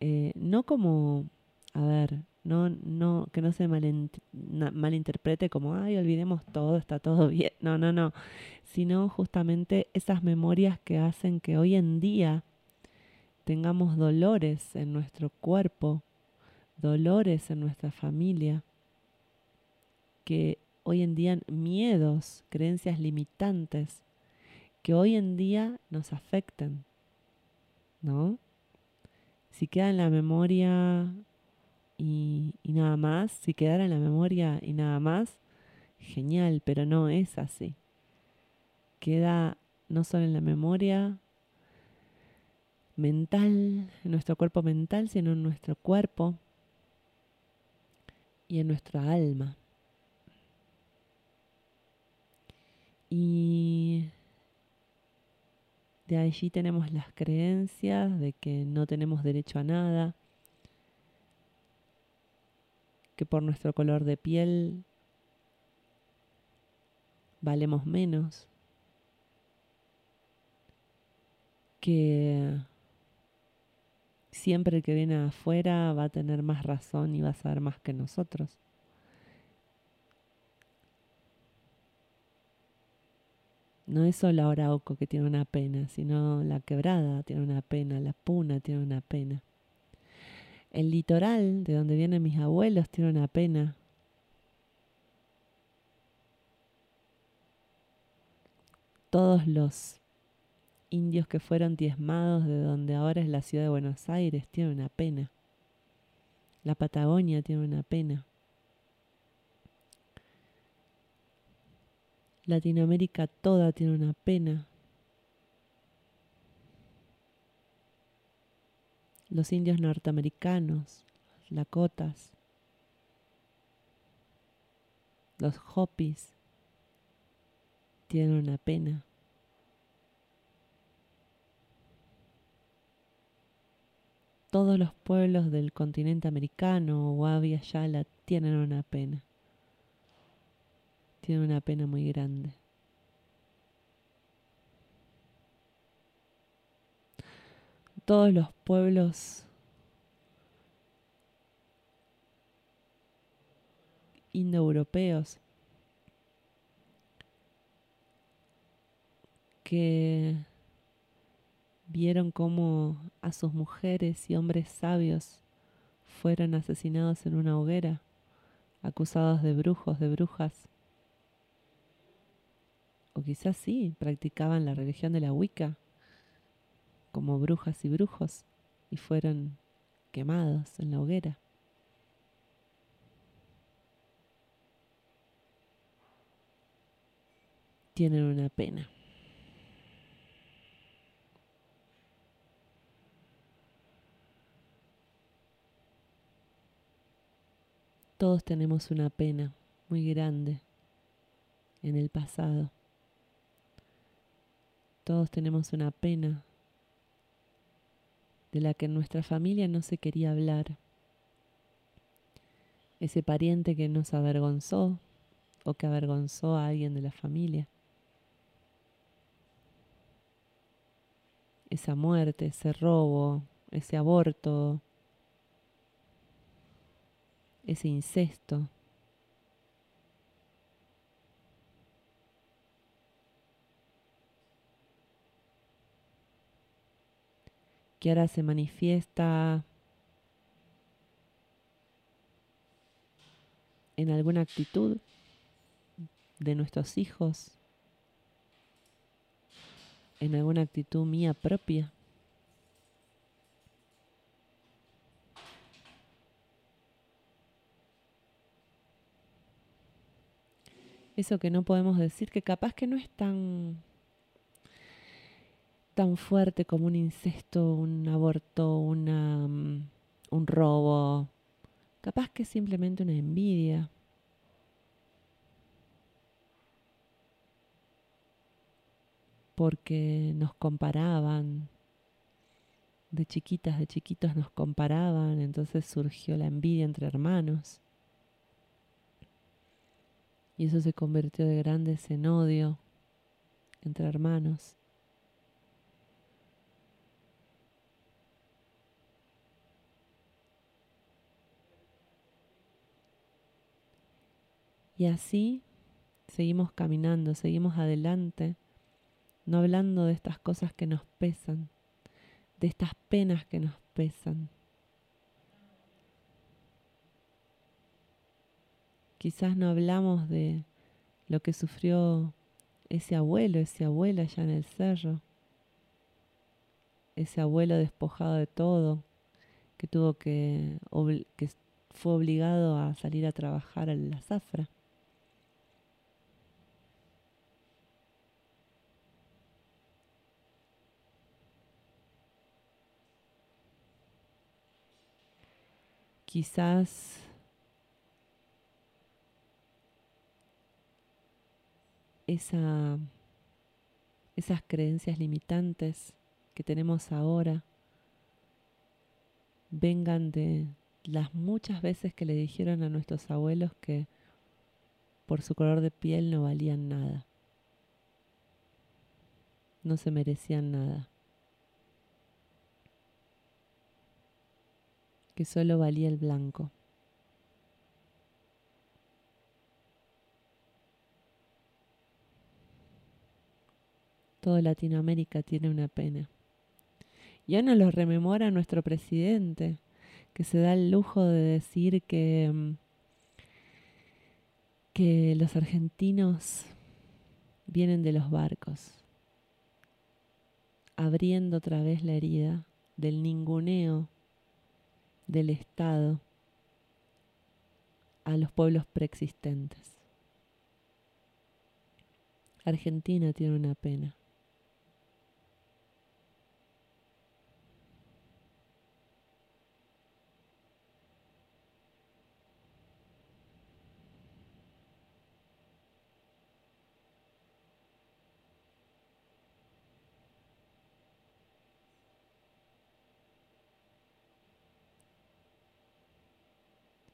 Eh, no como, a ver, no, no, que no se malinterprete como, ay, olvidemos todo, está todo <laughs> bien. No, no, no. Sino justamente esas memorias que hacen que hoy en día tengamos dolores en nuestro cuerpo, dolores en nuestra familia, que hoy en día miedos, creencias limitantes, que hoy en día nos afectan, ¿no? Si queda en la memoria y, y nada más, si quedara en la memoria y nada más, genial, pero no es así. Queda no solo en la memoria mental, en nuestro cuerpo mental, sino en nuestro cuerpo y en nuestra alma. Y de allí tenemos las creencias de que no tenemos derecho a nada, que por nuestro color de piel valemos menos, que siempre el que viene afuera va a tener más razón y va a saber más que nosotros. No es solo Arauco que tiene una pena, sino la quebrada tiene una pena, la puna tiene una pena. El litoral, de donde vienen mis abuelos, tiene una pena. Todos los indios que fueron diezmados de donde ahora es la ciudad de Buenos Aires tienen una pena. La Patagonia tiene una pena. Latinoamérica toda tiene una pena. Los indios norteamericanos, los lakotas, los hopis tienen una pena. Todos los pueblos del continente americano o Yala tienen una pena una pena muy grande. Todos los pueblos indoeuropeos que vieron cómo a sus mujeres y hombres sabios fueron asesinados en una hoguera, acusados de brujos, de brujas o quizás sí, practicaban la religión de la Wicca como brujas y brujos y fueron quemados en la hoguera. Tienen una pena. Todos tenemos una pena muy grande en el pasado. Todos tenemos una pena de la que en nuestra familia no se quería hablar. Ese pariente que nos avergonzó o que avergonzó a alguien de la familia. Esa muerte, ese robo, ese aborto, ese incesto. Que ahora se manifiesta en alguna actitud de nuestros hijos, en alguna actitud mía propia. Eso que no podemos decir, que capaz que no es tan tan fuerte como un incesto, un aborto, mm, un robo. Capaz que simplemente una envidia. Porque nos comparaban. De chiquitas, de chiquitos nos comparaban, entonces surgió la envidia entre hermanos. Y eso se convirtió de grandes en odio entre hermanos. Y así seguimos caminando, seguimos adelante, no hablando de estas cosas que nos pesan, de estas penas que nos pesan. Quizás no hablamos de lo que sufrió ese abuelo, ese abuelo allá en el cerro, ese abuelo despojado de todo, que tuvo que, que fue obligado a salir a trabajar a la zafra. Quizás esa, esas creencias limitantes que tenemos ahora vengan de las muchas veces que le dijeron a nuestros abuelos que por su color de piel no valían nada, no se merecían nada, que solo valía el blanco. Toda Latinoamérica tiene una pena. Ya no lo rememora nuestro presidente, que se da el lujo de decir que, mm, que los argentinos vienen de los barcos, abriendo otra vez la herida del ninguneo del Estado a los pueblos preexistentes. Argentina tiene una pena.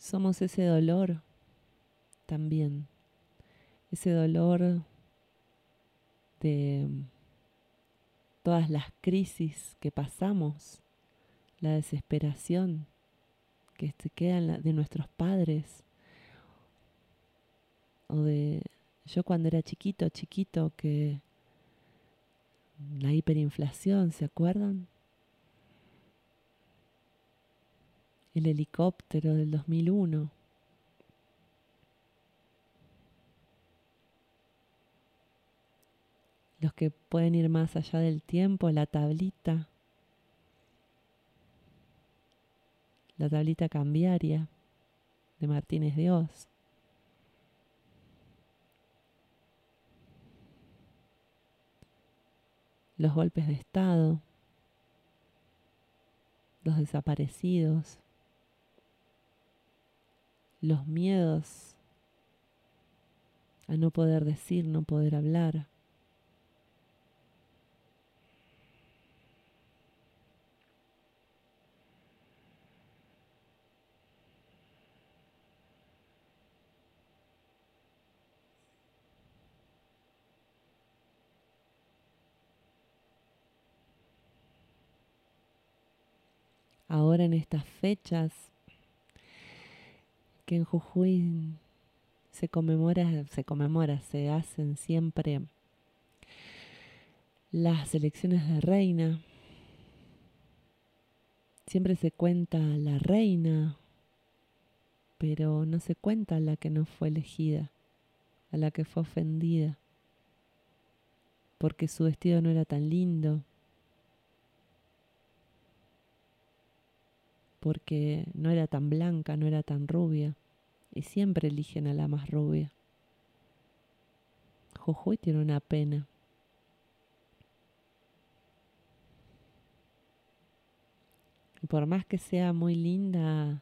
Somos ese dolor también, ese dolor de todas las crisis que pasamos, la desesperación que se queda de nuestros padres, o de yo cuando era chiquito, chiquito, que la hiperinflación, ¿se acuerdan? El helicóptero del 2001. Los que pueden ir más allá del tiempo, la tablita, la tablita cambiaria de Martínez de. Los golpes de Estado, los desaparecidos, los miedos a no poder decir, no poder hablar. Ahora en estas fechas que en Jujuy se conmemora, se conmemora, se hacen siempre las elecciones de reina. Siempre se cuenta la reina, pero no se cuenta la que no fue elegida, a la que fue ofendida, porque su vestido no era tan lindo, porque no era tan blanca, no era tan rubia, y siempre eligen a la más rubia. Jujuy tiene una pena. Por más que sea muy linda,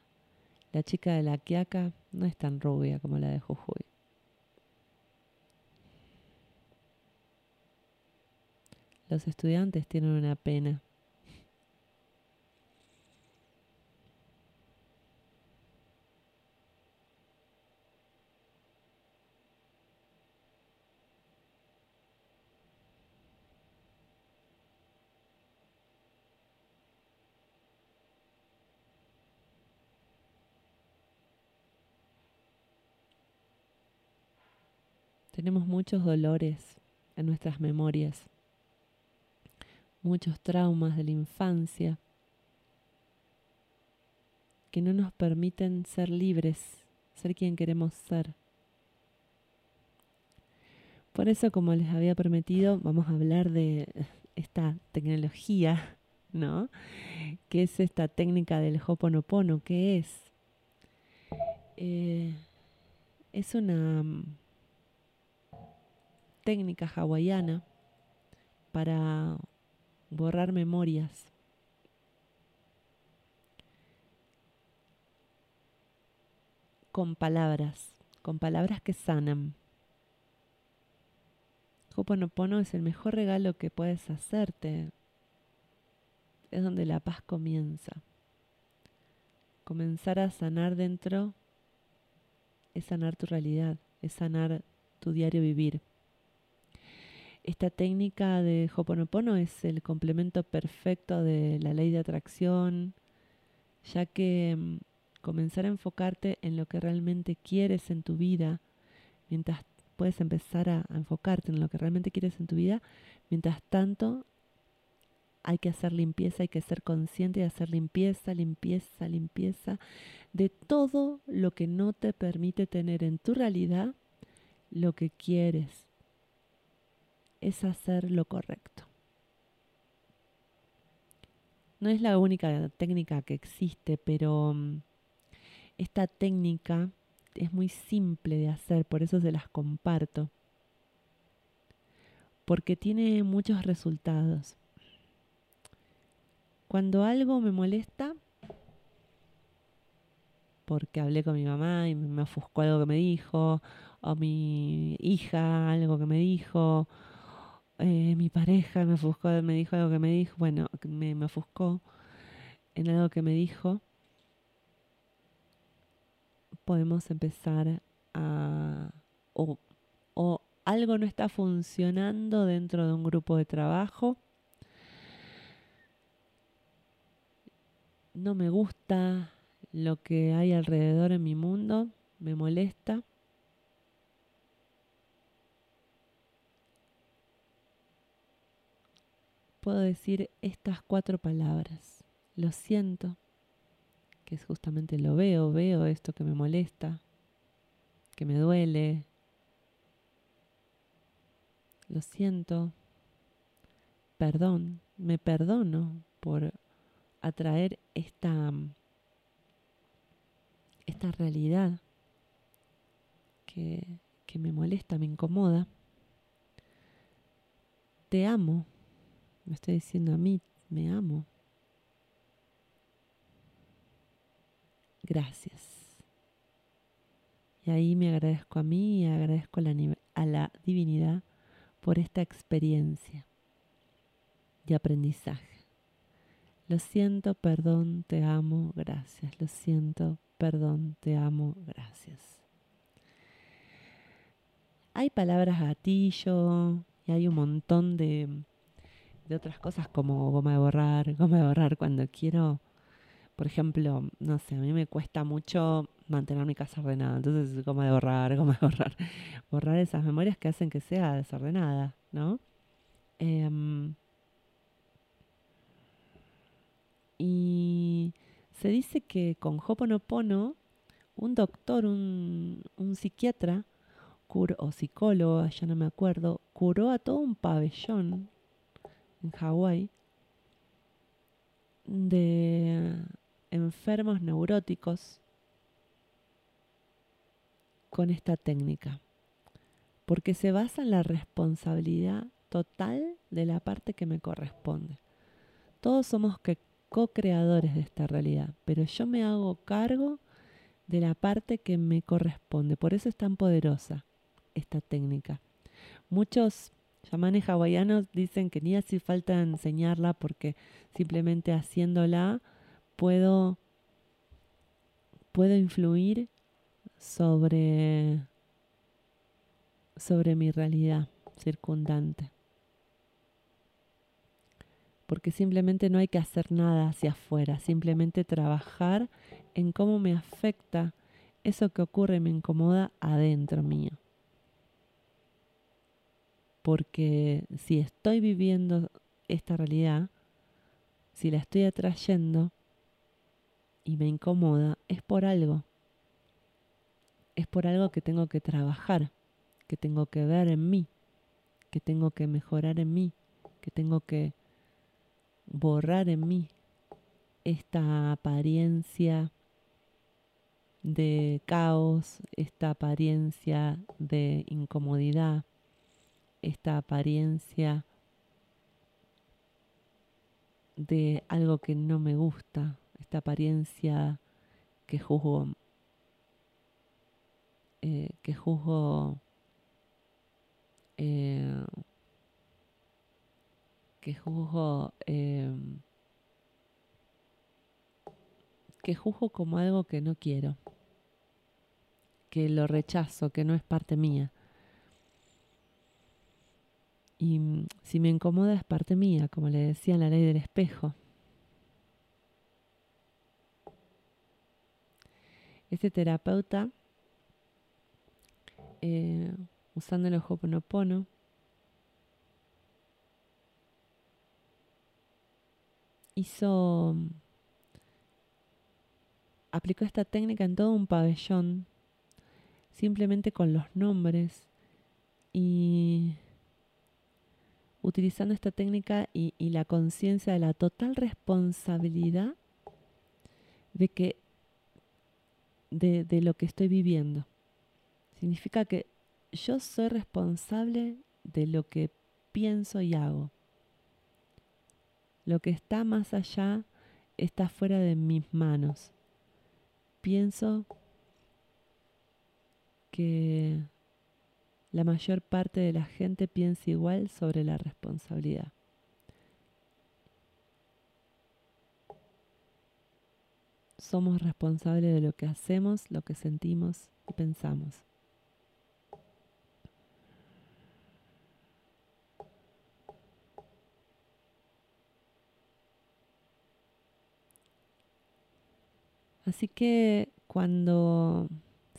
la chica de la Quiaca no es tan rubia como la de Jujuy. Los estudiantes tienen una pena. Tenemos muchos dolores en nuestras memorias, muchos traumas de la infancia que no nos permiten ser libres ser quien queremos ser. Por eso, como les había prometido, vamos a hablar de esta tecnología, <laughs> ¿no? ¿Qué es esta técnica del Hoponopono? ¿Qué es? Eh, es una mm, técnica hawaiana para borrar memorias. Con palabras, con palabras que sanan. Hoponopono es el mejor regalo que puedes hacerte. Es donde la paz comienza. Comenzar a sanar dentro es sanar tu realidad, es sanar tu diario vivir. Esta técnica de Hoponopono es el complemento perfecto de la ley de atracción, ya que mm, comenzar a enfocarte en lo que realmente quieres en tu vida, mientras puedes empezar a, enfocarte en lo que realmente quieres en tu vida, mientras tanto hay que hacer limpieza, hay que ser consciente de hacer limpieza, limpieza, limpieza de todo lo que no te permite tener en tu realidad lo que quieres. Es hacer lo correcto. No es la única técnica que existe, pero mm, esta técnica es muy simple de hacer, por eso se las comparto. Porque tiene muchos resultados. Cuando algo me molesta, porque hablé con mi mamá y me ofuscó algo que me dijo, o mi hija algo que me dijo, eh, mi pareja me ofuscó, me dijo algo que me dijo, bueno, me, me ofuscó en algo que me dijo, podemos empezar a... o, o algo no está funcionando dentro de un grupo de trabajo, no me gusta lo que hay alrededor en mi mundo, me molesta. Puedo decir estas cuatro palabras. Lo siento, que es justamente lo veo, veo esto que me molesta, que me duele. Lo siento, perdón, me perdono por atraer esta, esta realidad que, que me molesta, me incomoda. Te amo, me estoy diciendo a mí, me amo. Gracias. Y ahí me agradezco a mí y agradezco a la, a la divinidad por esta experiencia de aprendizaje. Lo siento, perdón, te amo, gracias. Lo siento, perdón, te amo, gracias. Hay palabras gatillo y hay un montón de, de otras cosas como goma de borrar, <laughs> goma de borrar cuando quiero, por ejemplo, no sé, a mí me cuesta mucho mantener mi casa ordenada, entonces goma de borrar, <laughs> goma de borrar, borrar esas memorias que hacen que sea desordenada, ¿no? Em, y se dice que con Hoponopono, un doctor, un, psiquiatra o psicólogo, ya no me acuerdo, curó a todo un pabellón en Hawái de enfermos neuróticos con esta técnica, porque se basa en la responsabilidad total de la parte que me corresponde. Todos somos co-creadores de esta realidad, pero yo me hago cargo de la parte que me corresponde. Por eso es tan poderosa esta técnica. Muchos chamanes hawaianos dicen que ni hace falta enseñarla porque simplemente haciéndola puedo, puedo influir sobre, sobre mi realidad circundante porque simplemente no hay que hacer nada hacia afuera, simplemente trabajar en cómo me afecta eso que ocurre me incomoda adentro mío. Porque si estoy viviendo esta realidad, si la estoy atrayendo y me incomoda, es por algo. es por algo que tengo que trabajar, que tengo que ver en mí, que tengo que mejorar en mí, que tengo que borrar en mí esta apariencia de caos, esta apariencia de incomodidad, esta apariencia de algo que no me gusta, esta apariencia que juzgo, eh, que juzgo, eh, que juzgo, eh, que juzgo como algo que no quiero, que lo rechazo, que no es parte mía. Y mm, si me incomoda es parte mía, como le decía en la ley del espejo. Este terapeuta, eh, usando el Ho'oponopono, hizo, mm, aplicó esta técnica en todo un pabellón, simplemente con los nombres y utilizando esta técnica y, la conciencia de la total responsabilidad de que de, lo que estoy viviendo. Significa que yo soy responsable de lo que pienso y hago. Lo que está más allá está fuera de mis manos. Pienso que la mayor parte de la gente piensa igual sobre la responsabilidad. Somos responsables de lo que hacemos, lo que sentimos y pensamos. Así que cuando,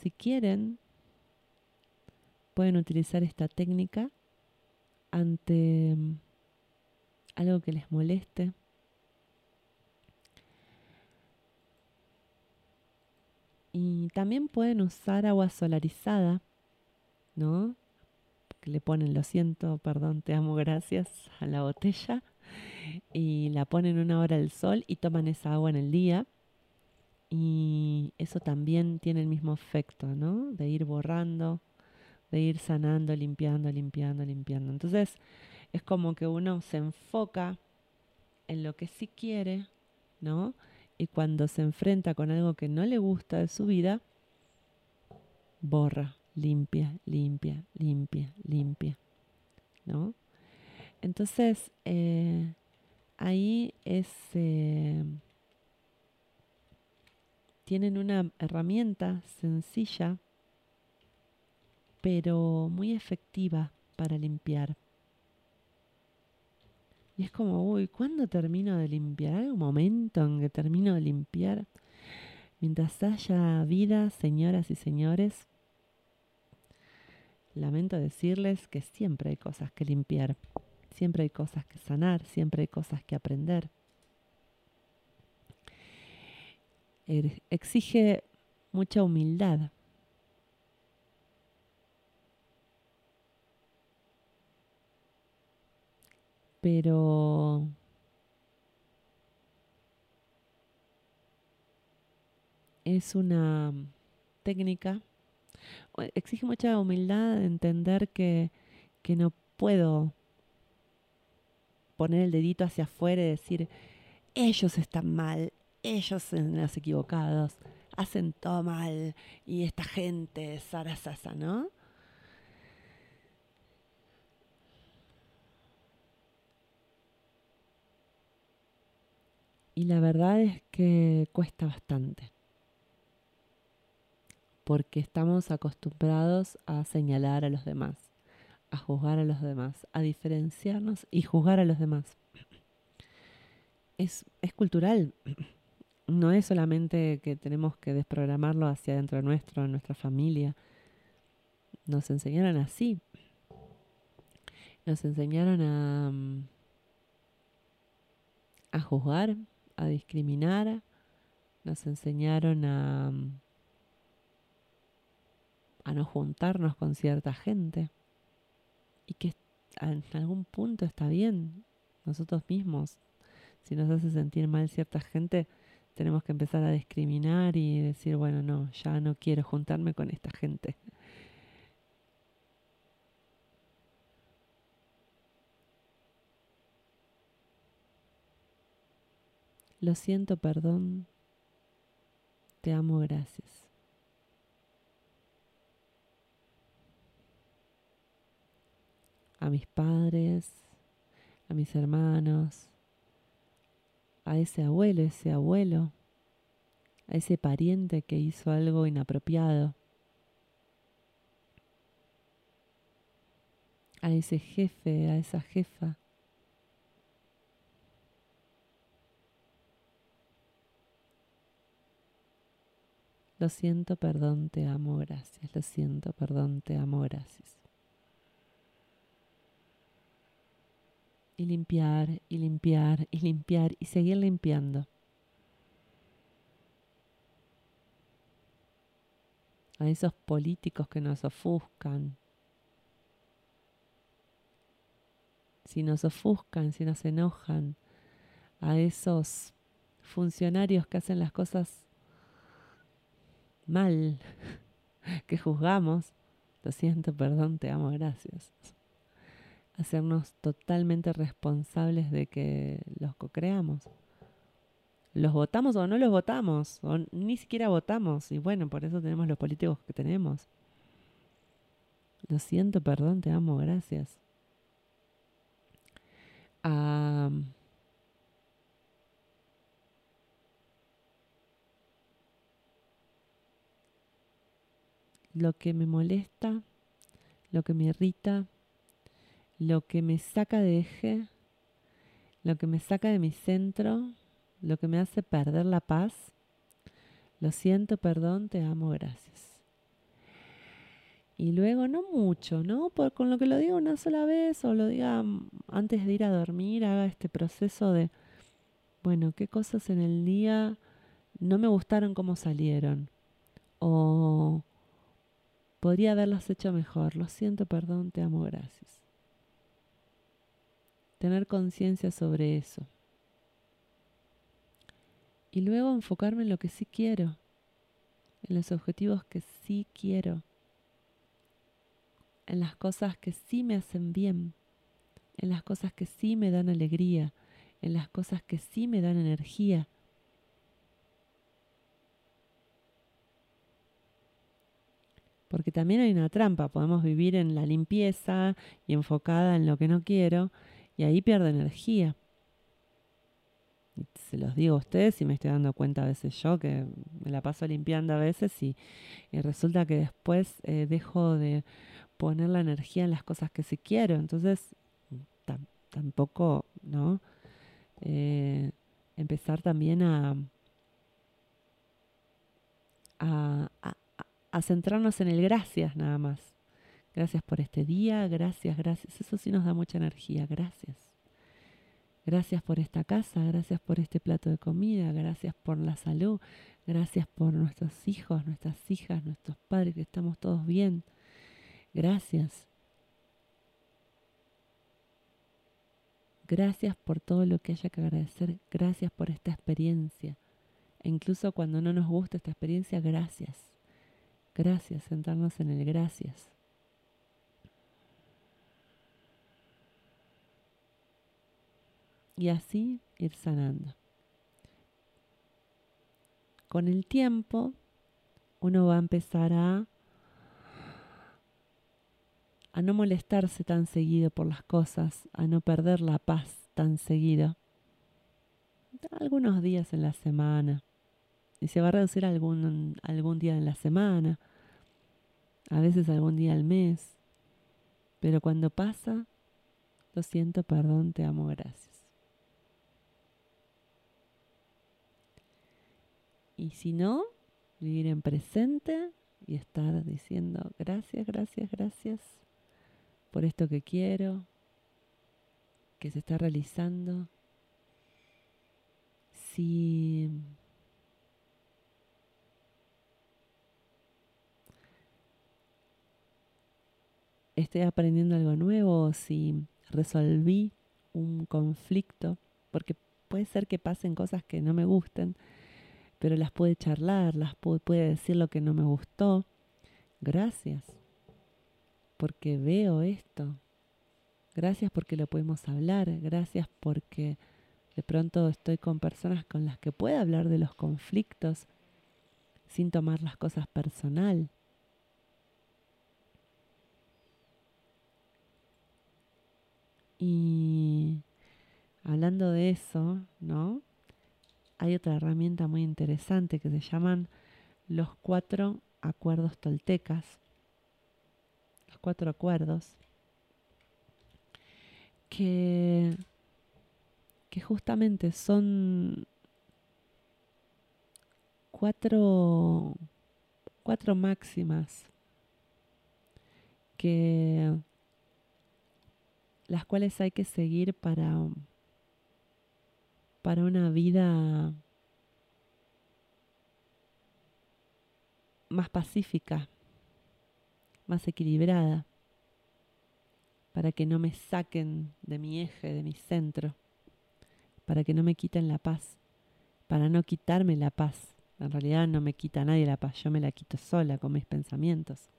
si quieren, pueden utilizar esta técnica ante mm, algo que les moleste. Y también pueden usar agua solarizada, ¿no? Que le ponen lo siento, perdón, te amo, gracias <laughs> a la botella. Y la ponen una hora al sol y toman esa agua en el día. Y eso también tiene el mismo efecto, ¿no? De ir borrando de ir sanando, limpiando, limpiando, limpiando. Entonces es como que uno se enfoca en lo que sí quiere, ¿no? Y cuando se enfrenta con algo que no le gusta de su vida, borra, limpia, limpia, limpia, limpia, ¿no? Entonces, eh, ahí es, eh, tienen una herramienta sencilla pero muy efectiva para limpiar. Y es como, uy, ¿cuándo termino de limpiar? ¿Hay un momento en que termino de limpiar? Mientras haya vida, señoras y señores, lamento decirles que siempre hay cosas que limpiar, siempre hay cosas que sanar, siempre hay cosas que aprender. Er, exige mucha humildad pero es una técnica, exige mucha humildad entender que, que no puedo poner el dedito hacia afuera y decir, ellos están mal, ellos son los equivocados, hacen todo mal y esta gente Sarasasa, ¿no? Y la verdad es que cuesta bastante, porque estamos acostumbrados a señalar a los demás, a juzgar a los demás, a diferenciarnos y juzgar a los demás. Es, es cultural, no es solamente que tenemos que desprogramarlo hacia dentro nuestro, en nuestra familia. Nos enseñaron así. Nos enseñaron a, mm, a juzgar, a discriminar, nos enseñaron a, a no juntarnos con cierta gente y que en algún punto está bien nosotros mismos. Si nos hace sentir mal cierta gente, tenemos que empezar a discriminar y decir, bueno, no, ya no quiero juntarme con esta gente. Lo siento, perdón. Te amo, gracias. A mis padres, a mis hermanos, a ese abuelo, ese abuelo, a ese pariente que hizo algo inapropiado, a ese jefe, a esa jefa. Lo siento, perdón, te amo, gracias. Lo siento, perdón, te amo, gracias. Y limpiar, y limpiar, y limpiar, y seguir limpiando. A esos políticos que nos ofuscan. Si nos ofuscan, si nos enojan. A esos funcionarios que hacen las cosas mal, <laughs> que juzgamos, lo siento, perdón, te amo, gracias. Hacernos totalmente responsables de que los co-creamos. Los votamos o no los votamos, o ni siquiera votamos, y bueno, por eso tenemos los políticos que tenemos. Lo siento, perdón, te amo, gracias. Lo que me molesta, lo que me irrita, lo que me saca de eje, lo que me saca de mi centro, lo que me hace perder la paz. Lo siento, perdón, te amo, gracias. Y luego no mucho, ¿no? Por, con lo que lo diga una sola vez o lo diga antes de ir a dormir, haga este proceso de, bueno, qué cosas en el día no me gustaron cómo salieron. O Podría haberlas hecho mejor. Lo siento, perdón, te amo, gracias. Tener conciencia sobre eso. Y luego enfocarme en lo que sí quiero, en los objetivos que sí quiero, en las cosas que sí me hacen bien, en las cosas que sí me dan alegría, en las cosas que sí me dan energía, Porque también hay una trampa, podemos vivir en la limpieza y enfocada en lo que no quiero y ahí pierdo energía. se los digo a ustedes y me estoy dando cuenta a veces yo que me la paso limpiando a veces y, resulta que después eh, dejo de poner la energía en las cosas que sí quiero. Entonces, tampoco, ¿no? Eh, empezar también a, a, a centrarnos en el gracias nada más. Gracias por este día, gracias, gracias. Eso sí nos da mucha energía, gracias. Gracias por esta casa, gracias por este plato de comida, gracias por la salud, gracias por nuestros hijos, nuestras hijas, nuestros padres, que estamos todos bien. Gracias. Gracias por todo lo que haya que agradecer. Gracias por esta experiencia. E incluso cuando no nos gusta esta experiencia, gracias. Gracias, sentarnos en el gracias. Y así ir sanando. Con el tiempo, uno va a empezar a, a no molestarse tan seguido por las cosas, a no perder la paz tan seguido. Algunos días en la semana, y se va a reducir algún, algún día en la semana, a veces algún día al mes, pero cuando pasa, lo siento, perdón, te amo, gracias. Y si no, vivir en presente y estar diciendo gracias, gracias, gracias por esto que quiero, que se está realizando. Si estoy aprendiendo algo nuevo, si resolví un conflicto, porque puede ser que pasen cosas que no me gusten, pero las puede charlar, las puede decir lo que no me gustó. Gracias, porque veo esto. Gracias porque lo podemos hablar. Gracias porque de pronto estoy con personas con las que puedo hablar de los conflictos sin tomar las cosas personal. Y hablando de eso, ¿no? Hay otra herramienta muy interesante que se llaman los cuatro acuerdos toltecas. Los cuatro acuerdos. Que, que justamente son cuatro, cuatro máximas que las cuales hay que seguir para, para una vida más pacífica, más equilibrada, para que no me saquen de mi eje, de mi centro, para que no me quiten la paz, para no quitarme la paz. En realidad no me quita nadie la paz, yo me la quito sola con mis pensamientos.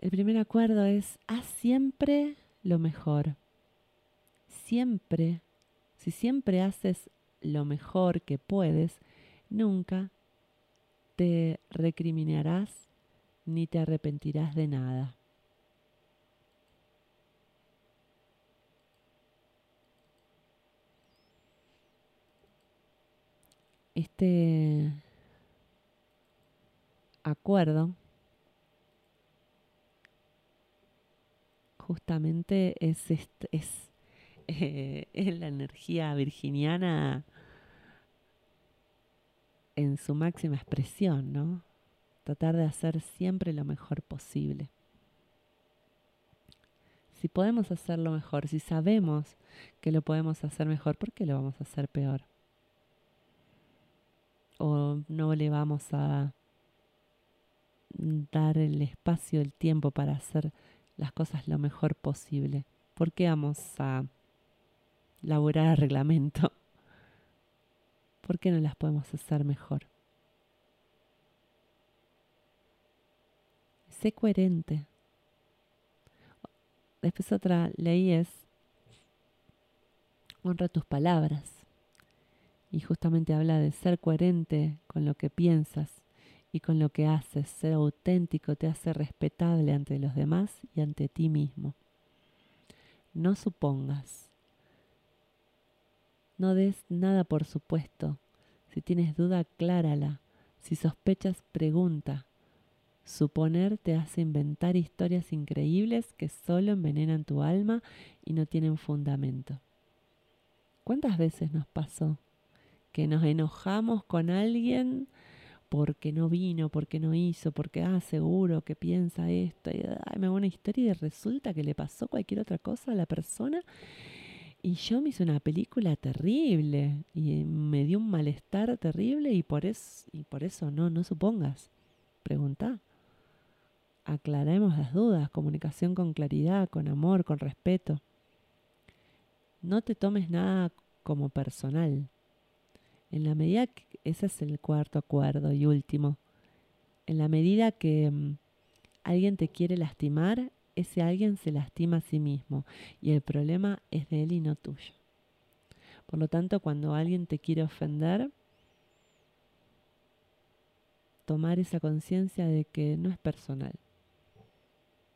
El primer acuerdo es, haz siempre lo mejor. Siempre, si siempre haces lo mejor que puedes, nunca te recriminarás ni te arrepentirás de nada. este acuerdo justamente es, eh, <laughs> es, la energía virginiana en su máxima expresión, ¿no? Tratar de hacer siempre lo mejor posible. Si podemos hacerlo mejor, si sabemos que lo podemos hacer mejor, ¿por qué lo vamos a hacer peor? o no le vamos a dar el espacio, el tiempo para hacer las cosas lo mejor posible. ¿Por qué vamos a laborar el reglamento? <laughs> ¿Por qué no las podemos hacer mejor? Sé coherente. Después otra ley es honra tus palabras y justamente habla de ser coherente con lo que piensas y con lo que haces, ser auténtico te hace respetable ante los demás y ante ti mismo. No supongas, no des nada por supuesto, si tienes duda, aclárala, si sospechas, pregunta. Suponer te hace inventar historias increíbles que solo envenenan tu alma y no tienen fundamento. ¿Cuántas veces nos pasó que nos enojamos con alguien porque no vino, porque no hizo, porque, ah, seguro que piensa esto, y me hago una historia y resulta que le pasó cualquier otra cosa a la persona. Y yo me hice una película terrible y me dio un malestar terrible y por, eso y por eso no, no supongas. Pregunta. Aclaremos las dudas, comunicación con claridad, con amor, con respeto. No te tomes nada como personal. En la medida que, ese es el cuarto acuerdo y último, en la medida que mm, alguien te quiere lastimar, ese alguien se lastima a sí mismo y el problema es de él y no tuyo. Por lo tanto, cuando alguien te quiere ofender, tomar esa conciencia de que no es personal.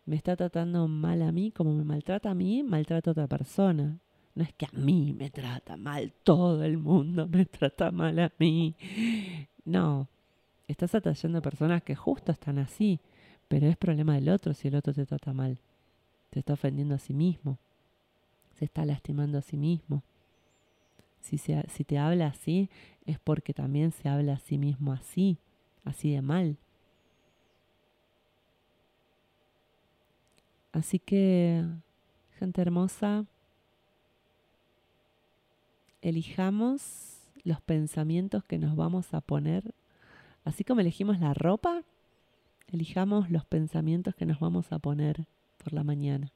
Me está tratando mal a mí como me maltrata a mí, maltrata a otra persona. No es que a mí me trata mal, todo el mundo me trata mal a mí. No, estás atrayendo personas que justo están así, pero es problema del otro si el otro te trata mal. Se está ofendiendo a sí mismo, se está lastimando a sí mismo. Si, si te habla así, es porque también se habla a sí mismo así, así de mal. Así que, gente hermosa, elijamos los pensamientos que nos vamos a poner, así como elegimos la ropa, Elijamos los pensamientos que nos vamos a poner por la mañana.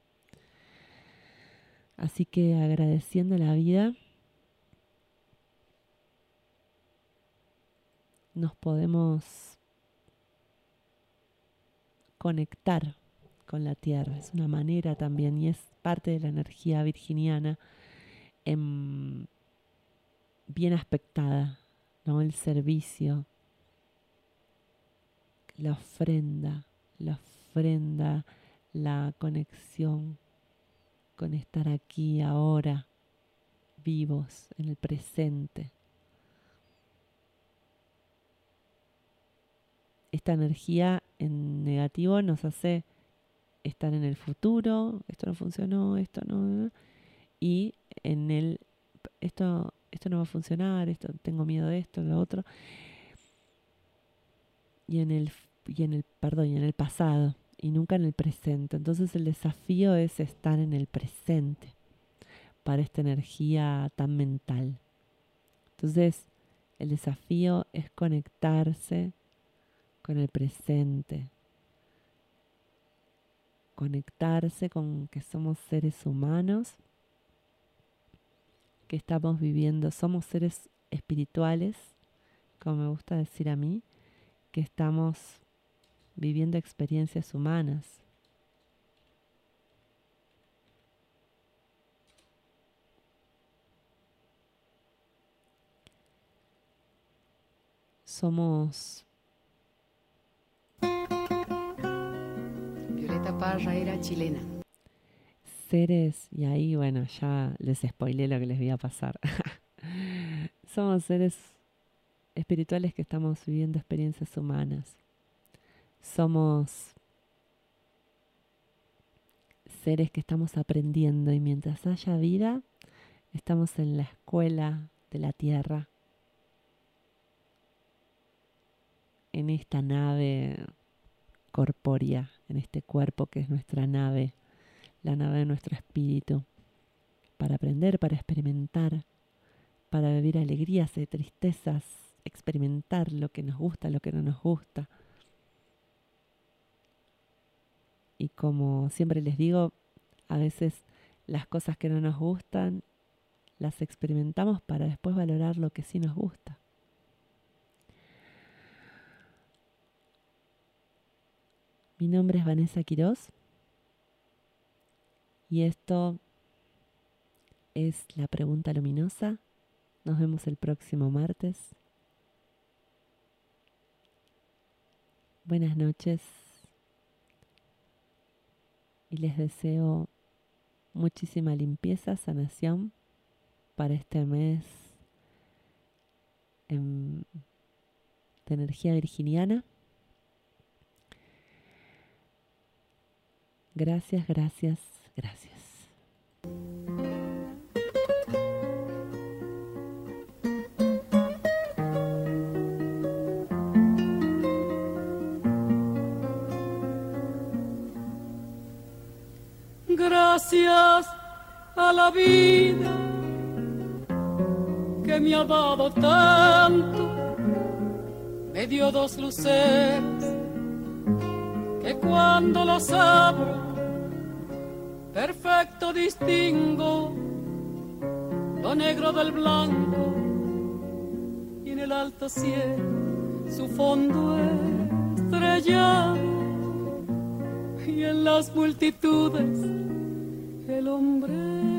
Así que agradeciendo la vida, nos podemos conectar con la tierra. Es una manera también y es parte de la energía virginiana em, bien aspectada, ¿no? El servicio, la ofrenda, la ofrenda, la conexión con estar aquí ahora, vivos, en el presente. Esta energía en negativo nos hace estar en el futuro, esto no funcionó, esto no, y en el, esto, esto no va a funcionar, esto, tengo miedo de esto, de lo otro, y en el, y en el, perdón, y en el pasado y nunca en el presente. Entonces el desafío es estar en el presente para esta energía tan mental. Entonces el desafío es conectarse con el presente, conectarse con que somos seres humanos, que estamos viviendo, somos seres espirituales, como me gusta decir a mí, que estamos viviendo experiencias humanas. Somos Violeta Parra era chilena. Seres, y ahí bueno, ya les spoilé lo que les voy a pasar. <laughs> Somos seres espirituales que estamos viviendo experiencias humanas. Somos seres que estamos aprendiendo y mientras haya vida, estamos en la escuela de la Tierra, en esta nave corpórea, en este cuerpo que es nuestra nave, la nave de nuestro espíritu, para aprender, para experimentar, para vivir alegrías y tristezas, experimentar lo que nos gusta, lo que no nos gusta Y como siempre les digo, a veces las cosas que no nos gustan las experimentamos para después valorar lo que sí nos gusta. Mi nombre es Vanessa Quiroz y esto es la pregunta luminosa. Nos vemos el próximo martes. Buenas noches y les deseo muchísima limpieza, sanación para este mes de energía virginiana. Gracias, gracias, gracias. gracias a la vida que me ha dado tanto, me dio dos luces que cuando las abro, perfecto distingo lo negro del blanco. Y en el alto cielo su fondo estrellado. Y en las multitudes el hombre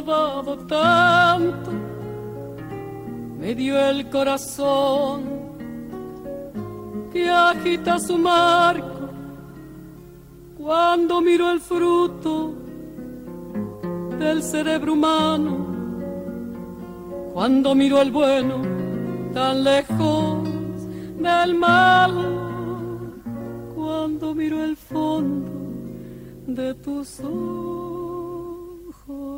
me tanto, me dio el corazón que agita su marco cuando miro el fruto del cerebro humano, cuando miro el bueno tan lejos del mal, cuando miro el fondo de tus ojos.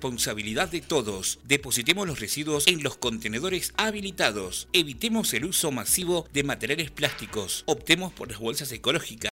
responsabilidad de todos. Depositemos los residuos en los contenedores habilitados. Evitemos el uso masivo de materiales plásticos. Optemos por las bolsas ecológicas.